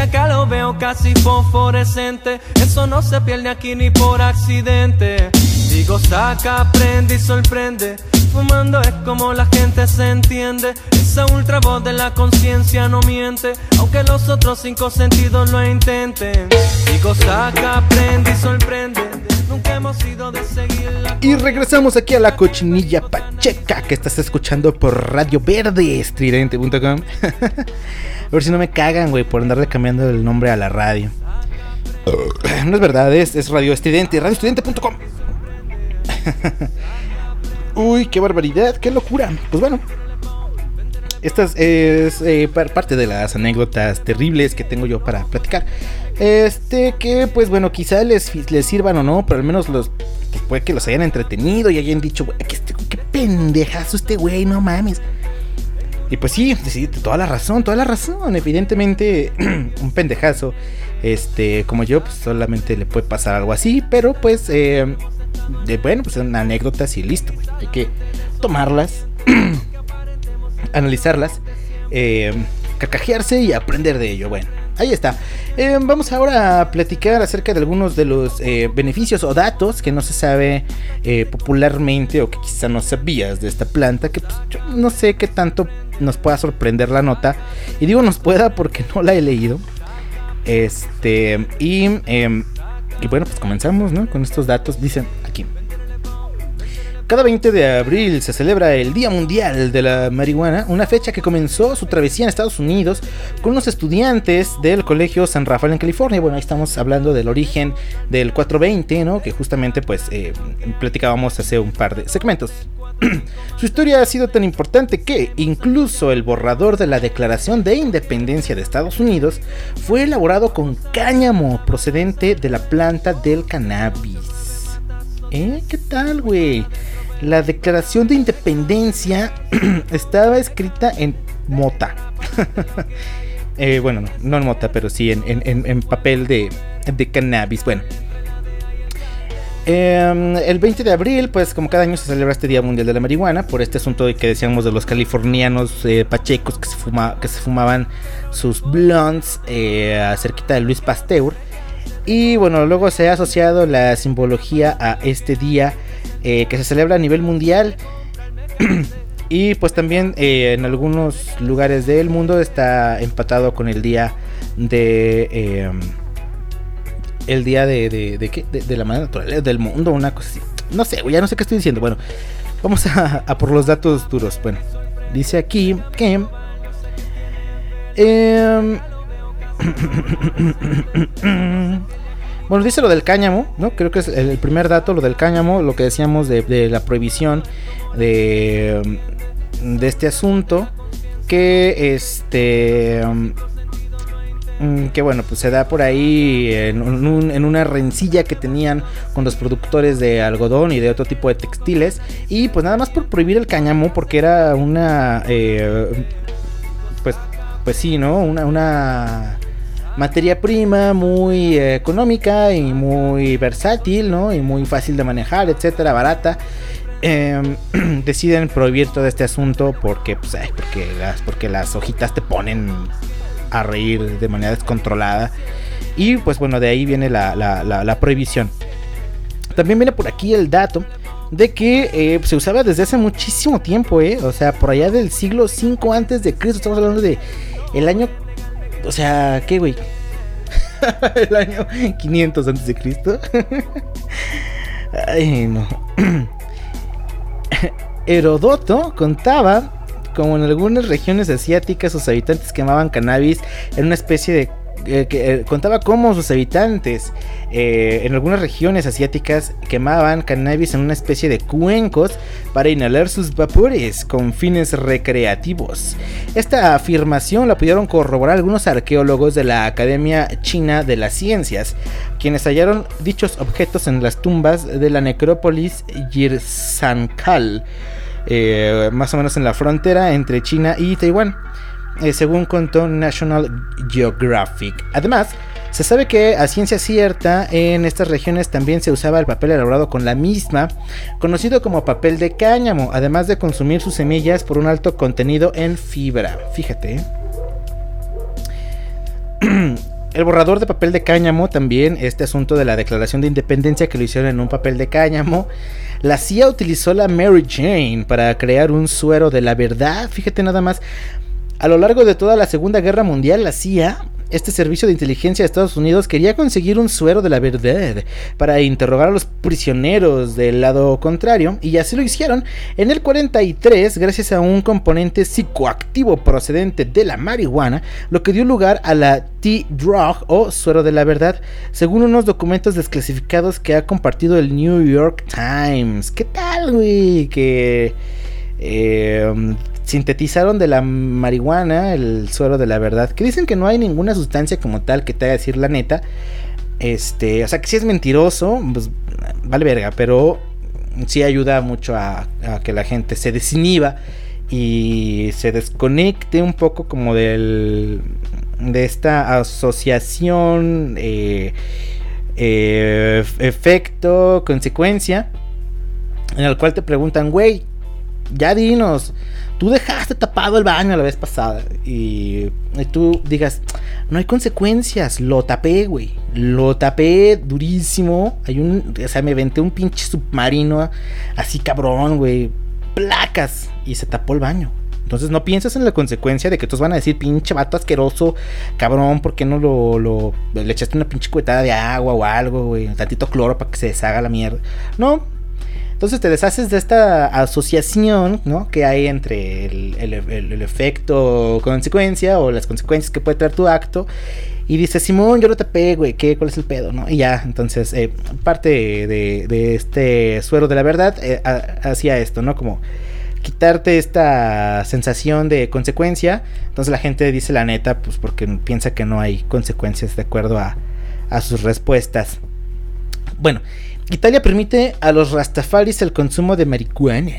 Acá lo veo casi fosforescente. Eso no se pierde aquí ni por accidente. Digo, saca, prende y sorprende. Fumando es como la gente se entiende. Esa ultra voz de la conciencia no miente. Aunque los otros cinco sentidos lo intenten. Digo, saca, prende y sorprende. Y regresamos aquí a la cochinilla pacheca que estás escuchando por Radio Verde, estridente.com. a ver si no me cagan, güey, por andarle cambiando el nombre a la radio. No es verdad, es, es Radio Estridente, radioestridente.com. Uy, qué barbaridad, qué locura. Pues bueno, esta es, eh, par- parte de las anécdotas terribles que tengo yo para platicar. Este, que pues bueno, quizá les, les sirvan o no, pero al menos los. Pues puede que los hayan entretenido y hayan dicho, güey, que este- qué pendejazo este güey, no mames. Y pues sí, sí, toda la razón, toda la razón. Evidentemente, un pendejazo, este, como yo, pues solamente le puede pasar algo así, pero pues, eh, de, bueno, pues son anécdotas y listo, güey. Hay que tomarlas, analizarlas, eh, carcajearse y aprender de ello. Bueno, ahí está. Eh, vamos ahora a platicar acerca de algunos de los eh, beneficios o datos que no se sabe eh, popularmente o que quizá no sabías de esta planta, que pues, yo no sé qué tanto nos pueda sorprender la nota. Y digo nos pueda porque no la he leído. Este, y, em, y bueno, pues comenzamos, ¿no? Con estos datos. Dicen aquí. Cada 20 de abril se celebra el Día Mundial de la Marihuana, una fecha que comenzó su travesía en Estados Unidos con unos estudiantes del Colegio San Rafael en California. Bueno, ahí estamos hablando del origen del 420, ¿no? Que justamente pues eh, platicábamos hace un par de segmentos. Su historia ha sido tan importante que incluso el borrador de la Declaración de Independencia de Estados Unidos fue elaborado con cáñamo procedente de la planta del cannabis. ¿Eh? ¿Qué tal, güey? La Declaración de Independencia estaba escrita en mota. Eh, bueno, no, en mota, pero sí en, papel de, de cannabis. Bueno. Em, el 20 de abril, pues como cada año se celebra este Día Mundial de la Marihuana, por este asunto de que decíamos de los californianos eh, pachecos que se, fuma- que se fumaban sus blondes eh, cerquita de Luis Pasteur. Y bueno, luego se ha asociado la simbología a este día eh, que se celebra a nivel mundial. y pues también eh, en algunos lugares del mundo está empatado con el día de... eh, el día de, de, de qué? De, la madre naturaleza, del mundo, una cosa así. No sé, ya no sé qué estoy diciendo. Bueno, vamos a, a por los datos duros. Bueno, dice aquí que... bueno, dice lo del cáñamo, ¿no? Creo que es el primer dato, lo del cáñamo, lo que decíamos de, la prohibición de, de este asunto. Que este... mm, Que bueno, pues se da por ahí en una rencilla que tenían con los productores de algodón y de otro tipo de textiles. Y pues nada más por prohibir el cáñamo, porque era una. eh, pues, pues sí, ¿no? Una, una materia prima muy eh, económica y muy versátil, ¿no? Y muy fácil de manejar, etcétera, barata. Em, deciden prohibir todo este asunto porque, pues, ay, porque, las, porque las hojitas te ponen a reír de manera descontrolada. Y pues bueno, de ahí viene la, la- la- la prohibición. También viene por aquí el dato de que eh, se usaba desde hace muchísimo tiempo, ¿eh? O sea, por allá del siglo 5 antes de Cristo. Estamos hablando de el año... O sea, ¿qué, güey? el año 500 antes de Cristo. Ay, no. Herodoto contaba como en algunas regiones asiáticas sus habitantes quemaban cannabis en una especie de eh, eh, contaba cómo sus habitantes eh, en algunas regiones asiáticas quemaban cannabis en una especie de cuencos para inhalar sus vapores con fines recreativos. Esta afirmación la pudieron corroborar algunos arqueólogos de la Academia China de las Ciencias, quienes hallaron dichos objetos en las tumbas de la necrópolis Yirsankal. más o menos en la frontera entre China y Taiwán. Eh, según contó National Geographic. Además, se sabe que a ciencia cierta en estas regiones también se usaba el papel elaborado con la misma, conocido como papel de cáñamo, además de consumir sus semillas por un alto contenido en fibra. Fíjate. ¿eh? El borrador de papel de cáñamo también, este asunto de la declaración de independencia que lo hicieron en un papel de cáñamo. La CIA utilizó la Mary Jane para crear un suero de la verdad. Fíjate nada más. A lo largo de toda la Segunda Guerra Mundial, la CIA, este servicio de inteligencia de Estados Unidos, quería conseguir un suero de la verdad para interrogar a los prisioneros del lado contrario, y así lo hicieron. En el 43, gracias a un componente psicoactivo procedente de la marihuana, lo que dio lugar a la T-Drug o suero de la verdad, según unos documentos desclasificados que ha compartido el New York Times. ¿Qué tal, güey? Que... Eh, sintetizaron de la marihuana el suero de la verdad. Que dicen que no hay ninguna sustancia como tal que te haga decir la neta. Este, o sea que si es mentiroso, pues vale verga, pero sí ayuda mucho a, que la gente se desinhiba y se desconecte un poco como del de esta asociación eh, eh, efecto consecuencia en el cual te preguntan güey ya dinos tú dejaste tapado el baño la vez pasada y, tú digas, no hay consecuencias, lo tapé, güey, lo tapé durísimo, hay un, o sea, me venté un pinche submarino así cabrón, güey, placas y se tapó el baño. Entonces no piensas en la consecuencia de que todos van a decir, pinche vato asqueroso, cabrón, ¿por qué no lo, lo le echaste una pinche cuetada de agua o algo, güey? Tantito cloro para que se deshaga la mierda. No, entonces te deshaces de esta asociación ¿no? que hay entre el, efecto consecuencia o las consecuencias que puede traer tu acto. Y dices, Simón, yo no te pego, güey, ¿qué? ¿Cuál es el pedo? ¿no? Y ya, entonces, eh, parte de, este suero de la verdad eh, hacía esto, ¿no? Como quitarte esta sensación de consecuencia. Entonces la gente dice la neta, pues porque piensa que no hay consecuencias de acuerdo a sus respuestas. Bueno, Italia permite a los rastafaris el consumo de marihuana.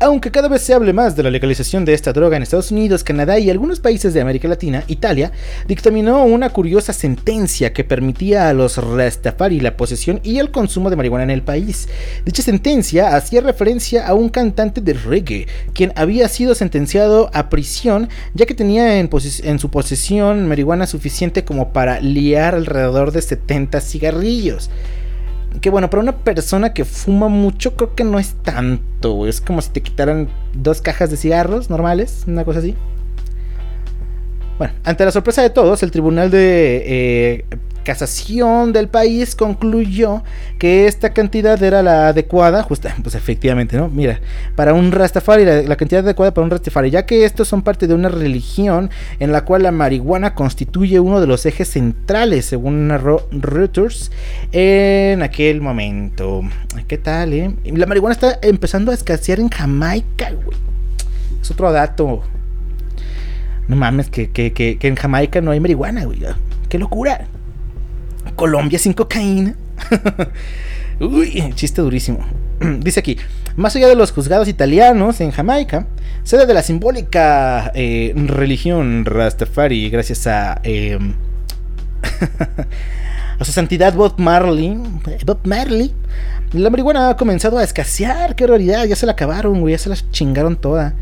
Aunque cada vez se hable más de la legalización de esta droga en Estados Unidos, Canadá y algunos países de América Latina, Italia dictaminó una curiosa sentencia que permitía a los Rastafari la posesión y el consumo de marihuana en el país. Dicha sentencia hacía referencia a un cantante de reggae, quien había sido sentenciado a prisión ya que tenía en, en su posesión marihuana suficiente como para liar alrededor de 70 cigarrillos. Que bueno, para una persona que fuma mucho, creo que no es tanto, Es como si te quitaran dos cajas de cigarros normales, una cosa así. Bueno, ante la sorpresa de todos, el tribunal de eh, casación del país concluyó que esta cantidad era la adecuada, justa, pues efectivamente, ¿no? Mira, para un Rastafari, la, cantidad adecuada para un Rastafari, ya que estos son parte de una religión en la cual la marihuana constituye uno de los ejes centrales, según narró Reuters en aquel momento. ¿Qué tal, eh? La marihuana está empezando a escasear en Jamaica, güey. Es otro dato. No mames, que, que en Jamaica no hay marihuana, güey. ¡Qué locura! Colombia sin cocaína. Uy, chiste durísimo. Dice aquí, más allá de los juzgados italianos en Jamaica, sede de la simbólica eh, religión Rastafari, gracias a, em, a su santidad Bob Marley, Bob Marley, la marihuana ha comenzado a escasear, qué realidad, ya se la acabaron, güey, ya se la chingaron toda.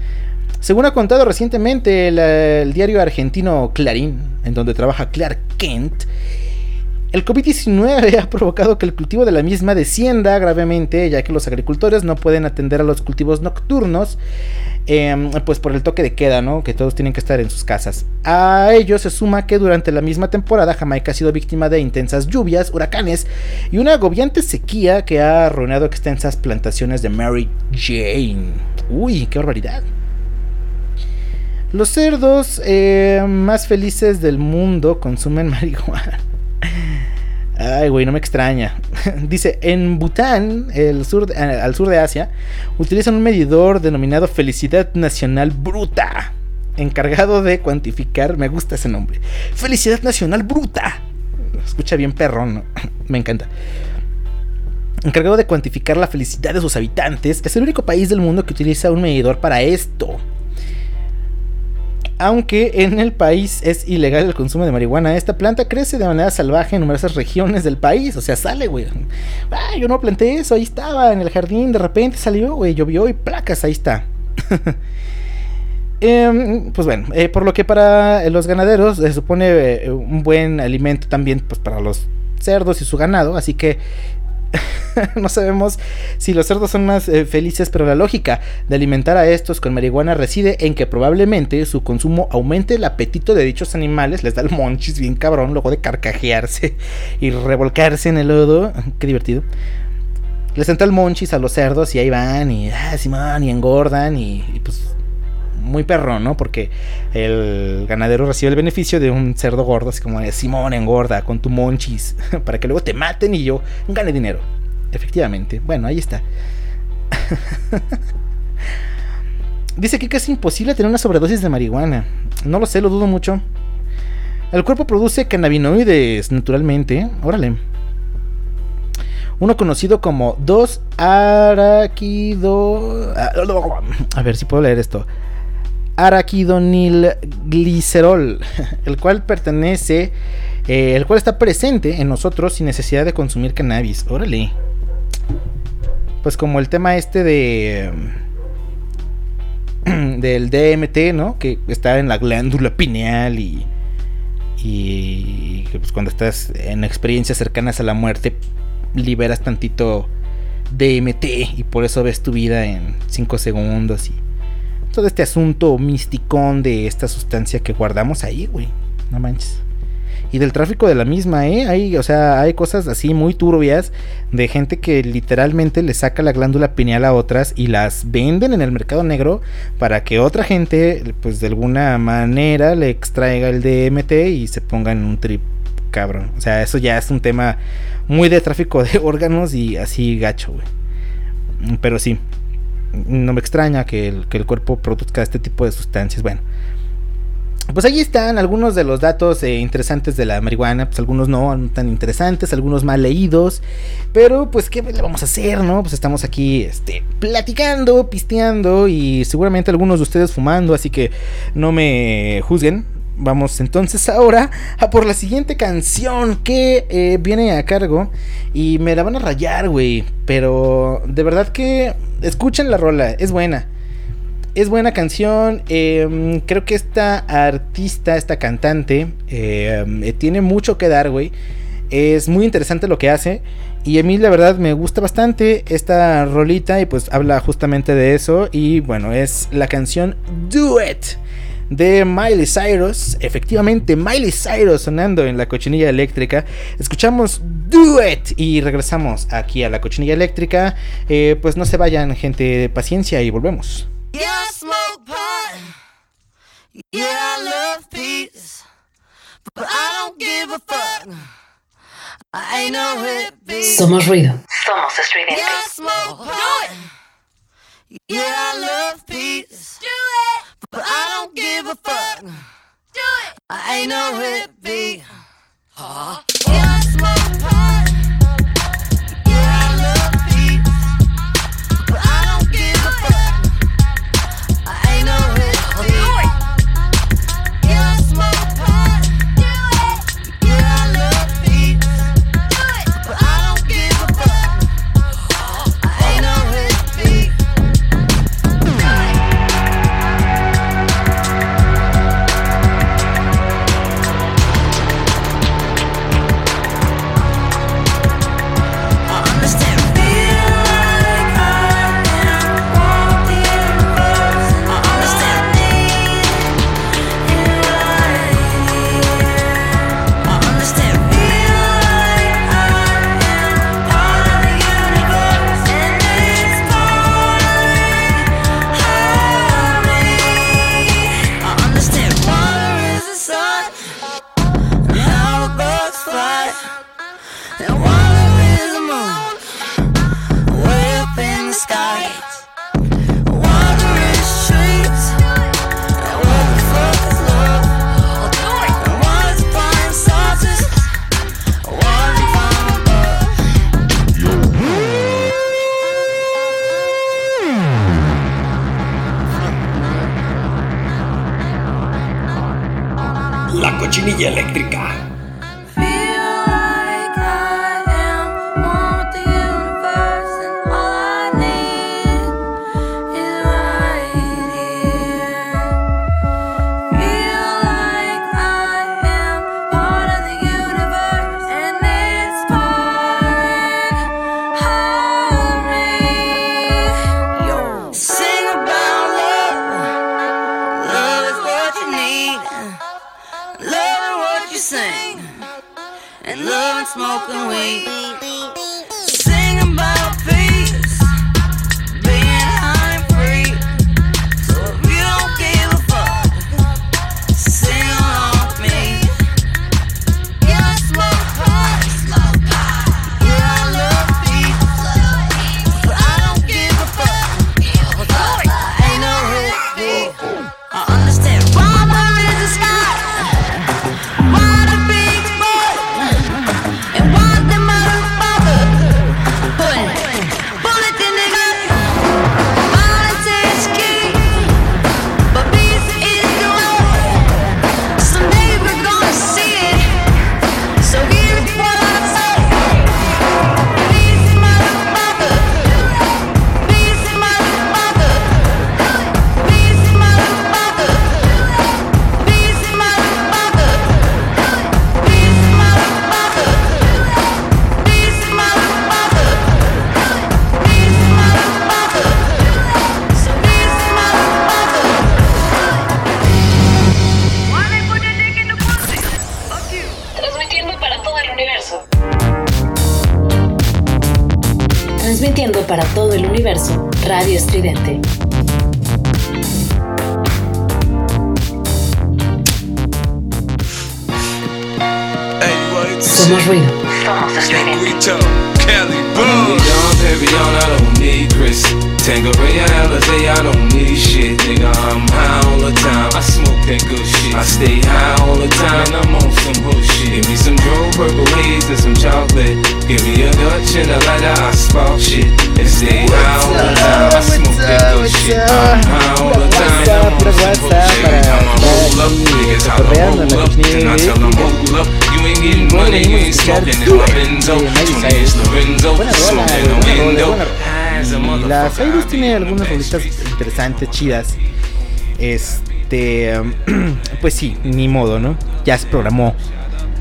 Según ha contado recientemente el diario argentino Clarín, en donde trabaja Clark Kent, El COVID-19 ha provocado que el cultivo de la misma descienda gravemente, ya que los agricultores no pueden atender a los cultivos nocturnos, em, pues por el toque de queda, ¿no? Que todos tienen que estar en sus casas. A ello se suma que durante la misma temporada Jamaica ha sido víctima de intensas lluvias, huracanes y una agobiante sequía que ha arruinado extensas plantaciones de Mary Jane. Uy, qué barbaridad. Los cerdos eh, más felices del mundo consumen marihuana. Ay, güey, no me extraña. Dice, en Bután, el sur, eh, al sur de Asia, utilizan un medidor denominado Felicidad Nacional Bruta, encargado de cuantificar, me gusta ese nombre, Felicidad Nacional Bruta. Escucha bien perrón, ¿no? me encanta. Encargado de cuantificar la felicidad de sus habitantes, es el único país del mundo que utiliza un medidor para esto aunque en el país es ilegal el consumo de marihuana, esta planta crece de manera salvaje en numerosas regiones del país. O sea, sale, güey. Ah, yo no planté eso, ahí estaba en el jardín, de repente salió, güey, llovió y placas, ahí está. Em, pues bueno, eh, por lo que para los ganaderos se supone eh, un buen alimento también pues, para los cerdos y su ganado, así que no sabemos si los cerdos son más eh, felices, pero la lógica de alimentar a estos con marihuana reside en que probablemente su consumo aumente el apetito de dichos animales, les da el monchis bien cabrón, luego de carcajearse y revolcarse en el lodo, qué divertido. Les entra el monchis a los cerdos y ahí van y, ah, Simón, y engordan y, y pues muy perro, ¿no? Porque el ganadero recibe el beneficio de un cerdo gordo, así como de Simón engorda con tu monchis, para que luego te maten y yo gane dinero. Efectivamente. Bueno, ahí está. Dice que es imposible tener una sobredosis de marihuana. No lo sé, lo dudo mucho. El cuerpo produce cannabinoides naturalmente. Órale. Uno conocido como 2 araquido. Ah, a ver si puedo leer esto. Araquidonilglicerol, el cual pertenece, eh, el cual está presente en nosotros sin necesidad de consumir cannabis. Órale pues como el tema este de del DMT, ¿no? Que está en la glándula pineal y y pues cuando estás en experiencias cercanas a la muerte liberas tantito DMT y por eso ves tu vida en 5 segundos y todo este asunto misticón de esta sustancia que guardamos ahí, güey. No manches y del tráfico de la misma, ¿eh? Hay, o sea, hay cosas así muy turbias de gente que literalmente le saca la glándula pineal a otras y las venden en el mercado negro para que otra gente, pues de alguna manera, le extraiga el DMT y se ponga en un trip cabrón. O sea, eso ya es un tema muy de tráfico de órganos y así gacho, güey. Pero sí, no me extraña que el, que el cuerpo produzca este tipo de sustancias. Bueno. Pues ahí están algunos de los datos eh, interesantes de la marihuana, pues algunos no tan interesantes, algunos mal leídos, pero pues qué le vamos a hacer, ¿no? Pues estamos aquí este platicando, pisteando y seguramente algunos de ustedes fumando, así que no me juzguen. Vamos entonces ahora a por la siguiente canción que eh, viene a cargo y me la van a rayar, güey, pero de verdad que escuchen la rola, es buena es buena canción. Em, creo que esta artista, esta cantante, em, eh, tiene mucho que dar, güey. Es muy interesante lo que hace. Y a mí la verdad me gusta bastante esta rolita y pues habla justamente de eso. Y bueno, es la canción Do It de Miley Cyrus. Efectivamente, Miley Cyrus sonando en la cochinilla eléctrica. Escuchamos Do It y regresamos aquí a la cochinilla eléctrica. Eh, pues no se vayan, gente, de paciencia y volvemos. Yeah, I smoke pot. Yeah, I love peace. But I don't give a fuck. I ain't no hippie. Somos ruido. Somos estridentes. Yeah, I smoke pot. Yeah, I love peace. Do it. But I don't give a fuck. Do it. I ain't no hippie. Huh? Yeah, chidas. Este, pues sí, ni modo, ¿no? Ya se programó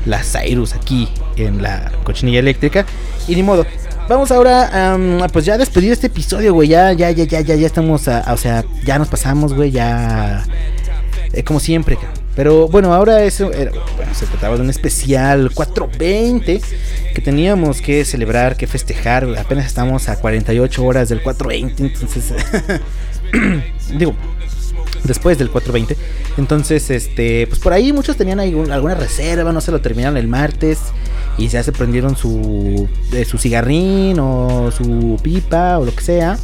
la Cyrus aquí en la cochinilla eléctrica. Y ni modo. Vamos ahora a, pues ya despedir este episodio, güey. Ya, ya, ya, ya, ya, ya estamos, o sea, ya nos pasamos, güey. Ya, eh, como siempre, pero bueno, ahora eso era, bueno, se trataba de un especial 420 que teníamos que celebrar, que festejar. Apenas estamos a 48 horas del 420, entonces digo, después del 420. Entonces, este, pues por ahí muchos tenían alguna reserva, no se lo terminaron el martes y ya se prendieron su, su cigarrín o su pipa o lo que sea.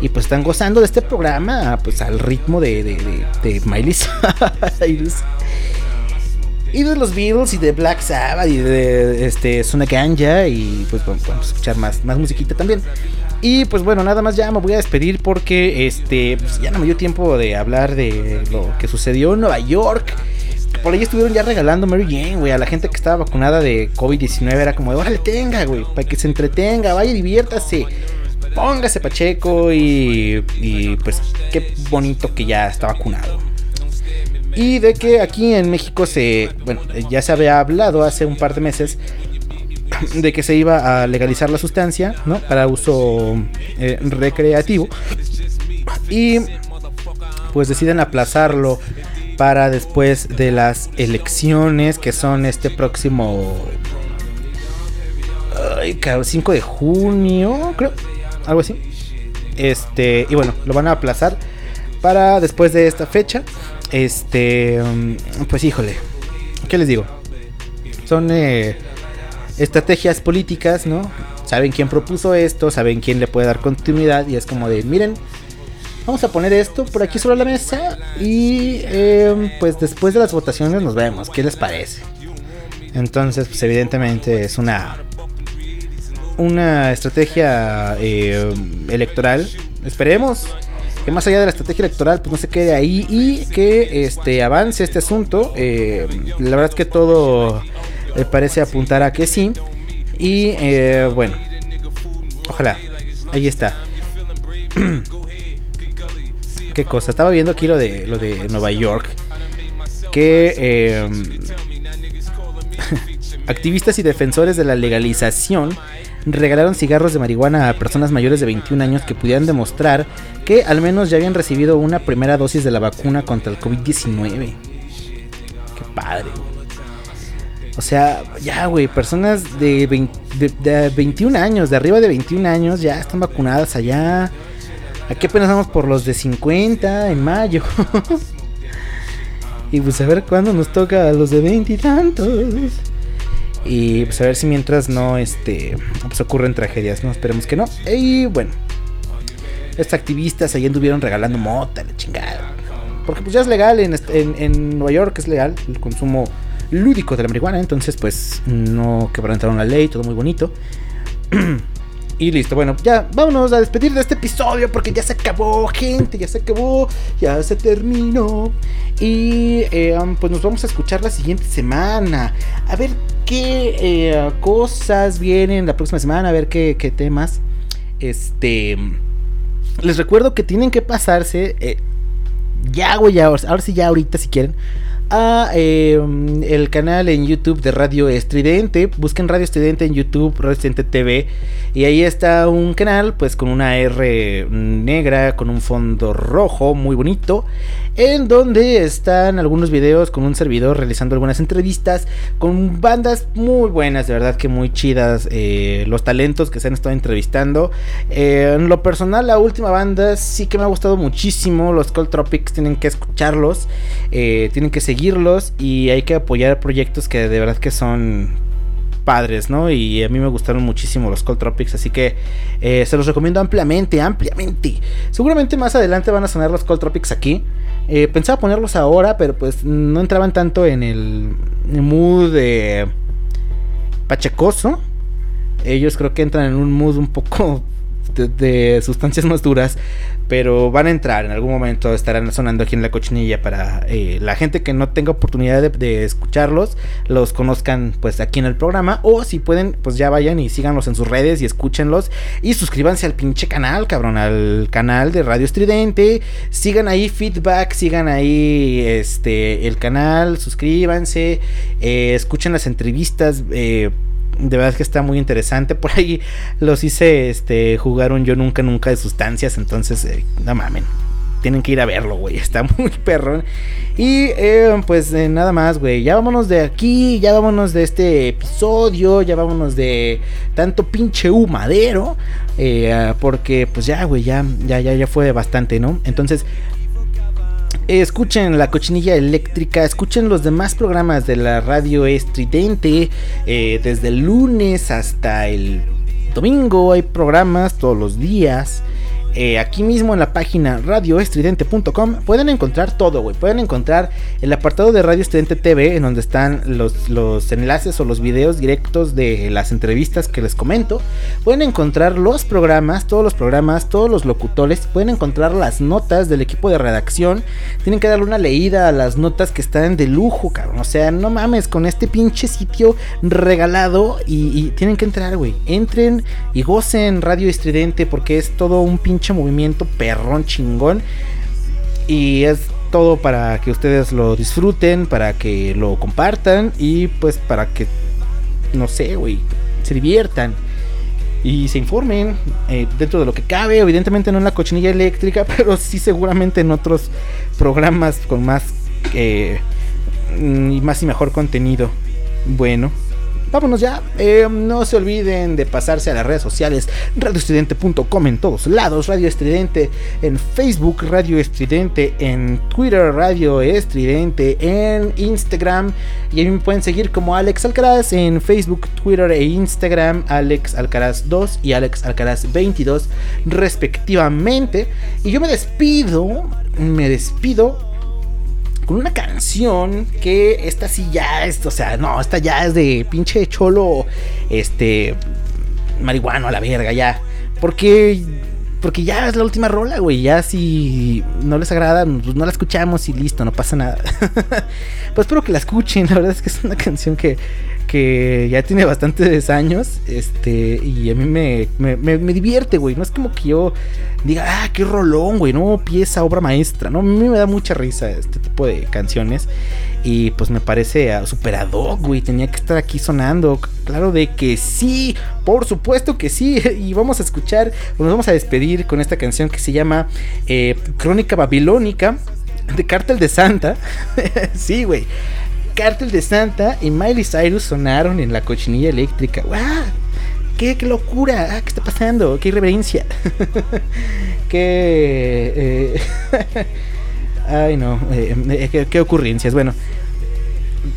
Y pues están gozando de este programa pues al ritmo de, de, de, Miley Cyrus. y de los Beatles y de Black Sabbath y de este Suna Ganja y pues vamos a escuchar más, más musiquita también. Y pues bueno, nada más ya me voy a despedir porque este pues ya no me dio tiempo de hablar de lo que sucedió en Nueva York. Por ahí estuvieron ya regalando Mary Jane, güey, a la gente que estaba vacunada de COVID-19. Era como órale, tenga, güey, para que se entretenga, vaya, diviértase póngase Pacheco y, y pues qué bonito que ya está vacunado. Y de que aquí en México se, bueno, ya se había hablado hace un par de meses de que se iba a legalizar la sustancia, ¿no? Para uso eh, recreativo. Y pues deciden aplazarlo para después de las elecciones que son este próximo... Ay, 5 de junio, creo algo así. Este, y bueno, lo van a aplazar para después de esta fecha. Este, mm, pues híjole, ¿qué les digo? Son eh, estrategias políticas, ¿no? Saben quién propuso esto, saben quién le puede dar continuidad y es como de, miren, vamos a poner esto por aquí sobre la mesa y em, pues después de las votaciones nos vemos, ¿qué les parece? Entonces, pues evidentemente es una una estrategia eh, electoral. Esperemos que más allá de la estrategia electoral, pues no se quede ahí y que este avance este asunto. Eh, la verdad es que todo eh, parece apuntar a que sí. Y eh, bueno, ojalá. Ahí está. Qué cosa. Estaba viendo aquí lo de lo de Nueva York. Que activistas y defensores de la legalización regalaron cigarros de marihuana a personas mayores de 21 años que pudieran demostrar que al menos ya habían recibido una primera dosis de la vacuna contra el COVID-19. Qué padre. O sea, ya, güey, personas de, 21 años, de arriba de 21 años, ya están vacunadas allá. Aquí apenas vamos por los de 50 en mayo. y pues a ver cuándo nos toca a los de 20 y tantos. Y pues a ver si mientras no este, pues ocurren tragedias, ¿no? Esperemos que no. Y bueno, estos activistas ahí anduvieron regalando mota, la chingada. Porque pues ya es legal en, en, Nueva York, es legal el consumo lúdico de la marihuana. Entonces pues no quebrantaron la ley, todo muy bonito. Y listo, bueno, ya vámonos a despedir de este episodio porque ya se acabó, gente, ya se acabó, ya se terminó. Y eh, pues nos vamos a escuchar la siguiente semana. A ver qué eh, cosas vienen la próxima semana, a ver qué, temas. Este. Les recuerdo que tienen que pasarse. Eh, ya, güey, ya, ahora sí, ya ahorita si quieren a em, el canal en YouTube de Radio Estridente. Busquen Radio Estridente en YouTube, Radio Estridente TV. Y ahí está un canal, pues con una R negra, con un fondo rojo, muy bonito. En donde están algunos videos con un servidor realizando algunas entrevistas. Con bandas muy buenas, de verdad que muy chidas. Eh, los talentos que se han estado entrevistando. Eh, en lo personal, la última banda sí que me ha gustado muchísimo. Los Cold Tropics tienen que escucharlos. Eh, tienen que seguir seguirlos y hay que apoyar proyectos que de verdad que son padres, ¿no? Y a mí me gustaron muchísimo los Cold Tropics, así que eh, se los recomiendo ampliamente, ampliamente. Seguramente más adelante van a sonar los Cold Tropics aquí. Eh, pensaba ponerlos ahora, pero pues no entraban tanto en el, mood de pachecoso. Ellos creo que entran en un mood un poco de, sustancias más duras, pero van a entrar en algún momento, estarán sonando aquí en la cochinilla para eh, la gente que no tenga oportunidad de, escucharlos, los conozcan pues aquí en el programa, o si pueden, pues ya vayan y síganlos en sus redes y escúchenlos y suscríbanse al pinche canal, cabrón, al canal de Radio Estridente, sigan ahí feedback, sigan ahí este el canal, suscríbanse, eh, escuchen las entrevistas, eh, de verdad que está muy interesante. Por ahí los hice este, jugar un yo nunca, nunca de sustancias. Entonces, eh, no mamen. Tienen que ir a verlo, güey. Está muy perrón. Y eh, pues eh, nada más, güey. Ya vámonos de aquí. Ya vámonos de este episodio. Ya vámonos de tanto pinche humadero. porque pues ya, güey. Ya, ya, ya, ya fue bastante, ¿no? Entonces, escuchen la cochinilla eléctrica, escuchen los demás programas de la radio estridente, eh, desde el lunes hasta el domingo hay programas todos los días. Eh, aquí mismo en la página radioestridente.com pueden encontrar todo, güey. Pueden encontrar el apartado de Radio Estridente TV en donde están los, los enlaces o los videos directos de las entrevistas que les comento. Pueden encontrar los programas, todos los programas, todos los locutores. Pueden encontrar las notas del equipo de redacción. Tienen que darle una leída a las notas que están de lujo, cabrón. O sea, no mames con este pinche sitio regalado y, tienen que entrar, güey. Entren y gocen Radio Estridente porque es todo un pinche movimiento perrón chingón. Y es todo para que ustedes lo disfruten, para que lo compartan y pues para que, no sé, güey, se diviertan y se informen eh, dentro de lo que cabe. Evidentemente no en la cochinilla eléctrica, pero sí seguramente en otros programas con más eh, y más y mejor contenido. Bueno vámonos ya. Eh, no se olviden de pasarse a las redes sociales, radioestridente.com en todos lados, Radio Estridente en Facebook, Radio Estridente en Twitter, Radio Estridente en Instagram. Y ahí me pueden seguir como Alex Alcaraz en Facebook, Twitter e Instagram, Alex Alcaraz 2 y Alex Alcaraz 22 respectivamente. Y yo me despido, me despido con una canción que esta sí ya es, o sea, no, esta ya es de pinche cholo, este, marihuano a la verga, ya. Porque, porque ya es la última rola, güey. Ya si no les agrada, pues no la escuchamos y listo, no pasa nada. pues espero que la escuchen. La verdad es que es una canción que, que ya tiene bastantes años. Este, y a mí me, me, me, divierte, güey. No es como que yo diga, ah, qué rolón, güey. No, pieza, obra maestra. No, a mí me da mucha risa este tipo de canciones. Y pues me parece uh, super ad güey. Tenía que estar aquí sonando. Claro de que sí, por supuesto que sí. Y vamos a escuchar, nos vamos a despedir con esta canción que se llama eh, Crónica Babilónica de Cártel de Santa. sí, güey. Cártel de Santa y Miley Cyrus sonaron en la cochinilla eléctrica. ¡Wow! ¿Qué, locura! Ah, ¿Qué está pasando? ¡Qué irreverencia! ¡Qué... Eh, Ay, no, eh, eh, qué, ocurrencias. Bueno,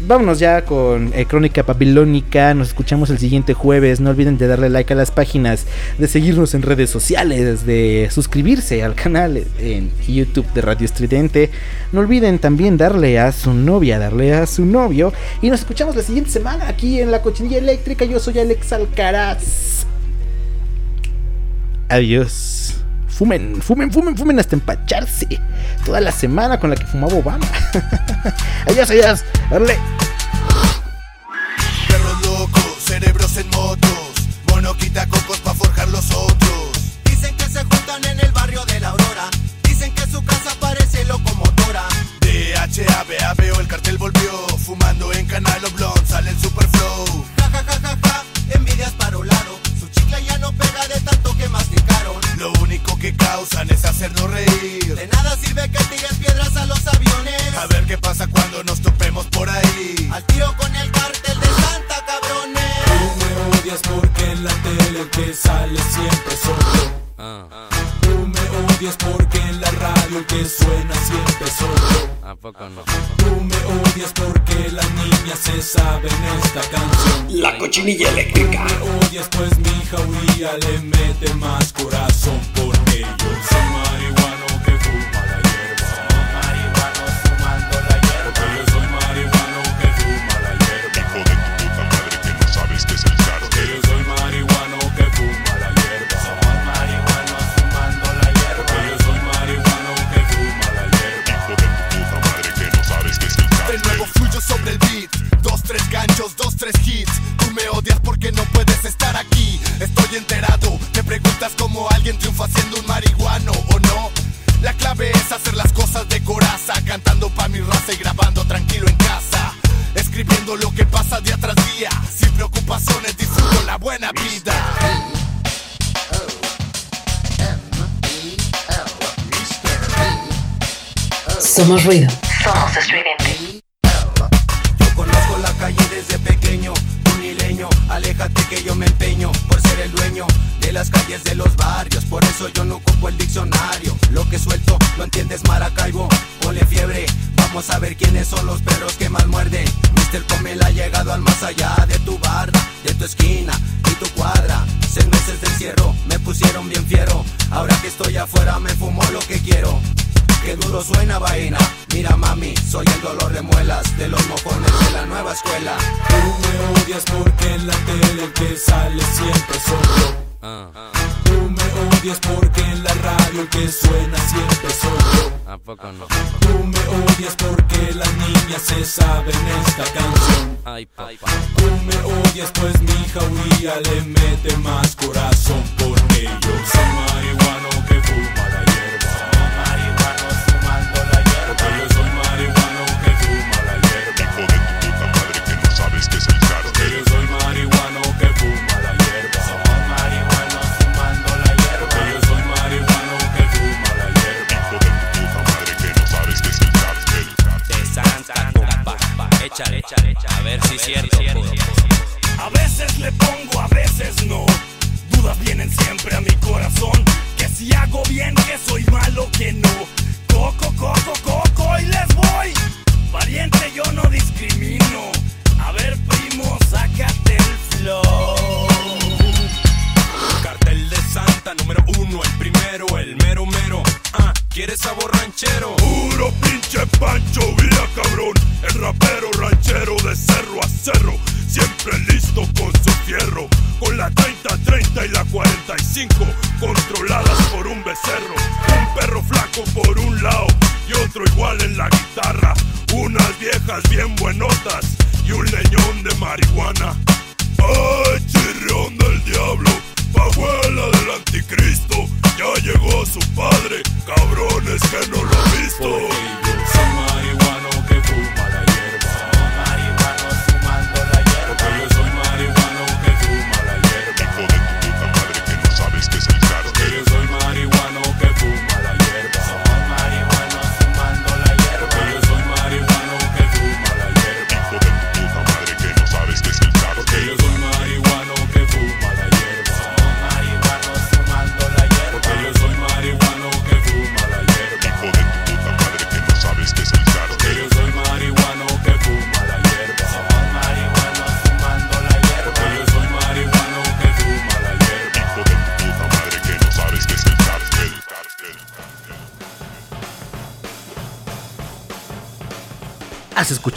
vámonos ya con eh, Crónica Babilónica. Nos escuchamos el siguiente jueves. No olviden de darle like a las páginas, de seguirnos en redes sociales, de suscribirse al canal en YouTube de Radio Estridente. No olviden también darle a su novia, darle a su novio. Y nos escuchamos la siguiente semana aquí en la cochinilla eléctrica. Yo soy Alex Alcaraz. Adiós. Fumen, fumen, fumen, fumen hasta empacharse. Toda la semana con la que fumaba Obama. adiós, adiós. Dale. Somos ruido. Tú me odias porque las niñas se saben esta canción. Ay, papá. Tú me odias pues mi jauría le mete más corazón porque yo soy marihuano que fuma la sí, cierto. A veces le pongo, a veces no. Dudas vienen siempre a mi corazón. Que si hago bien, que soy malo, que no. Coco, coco, coco, y les voy. Pariente, yo no discrimino.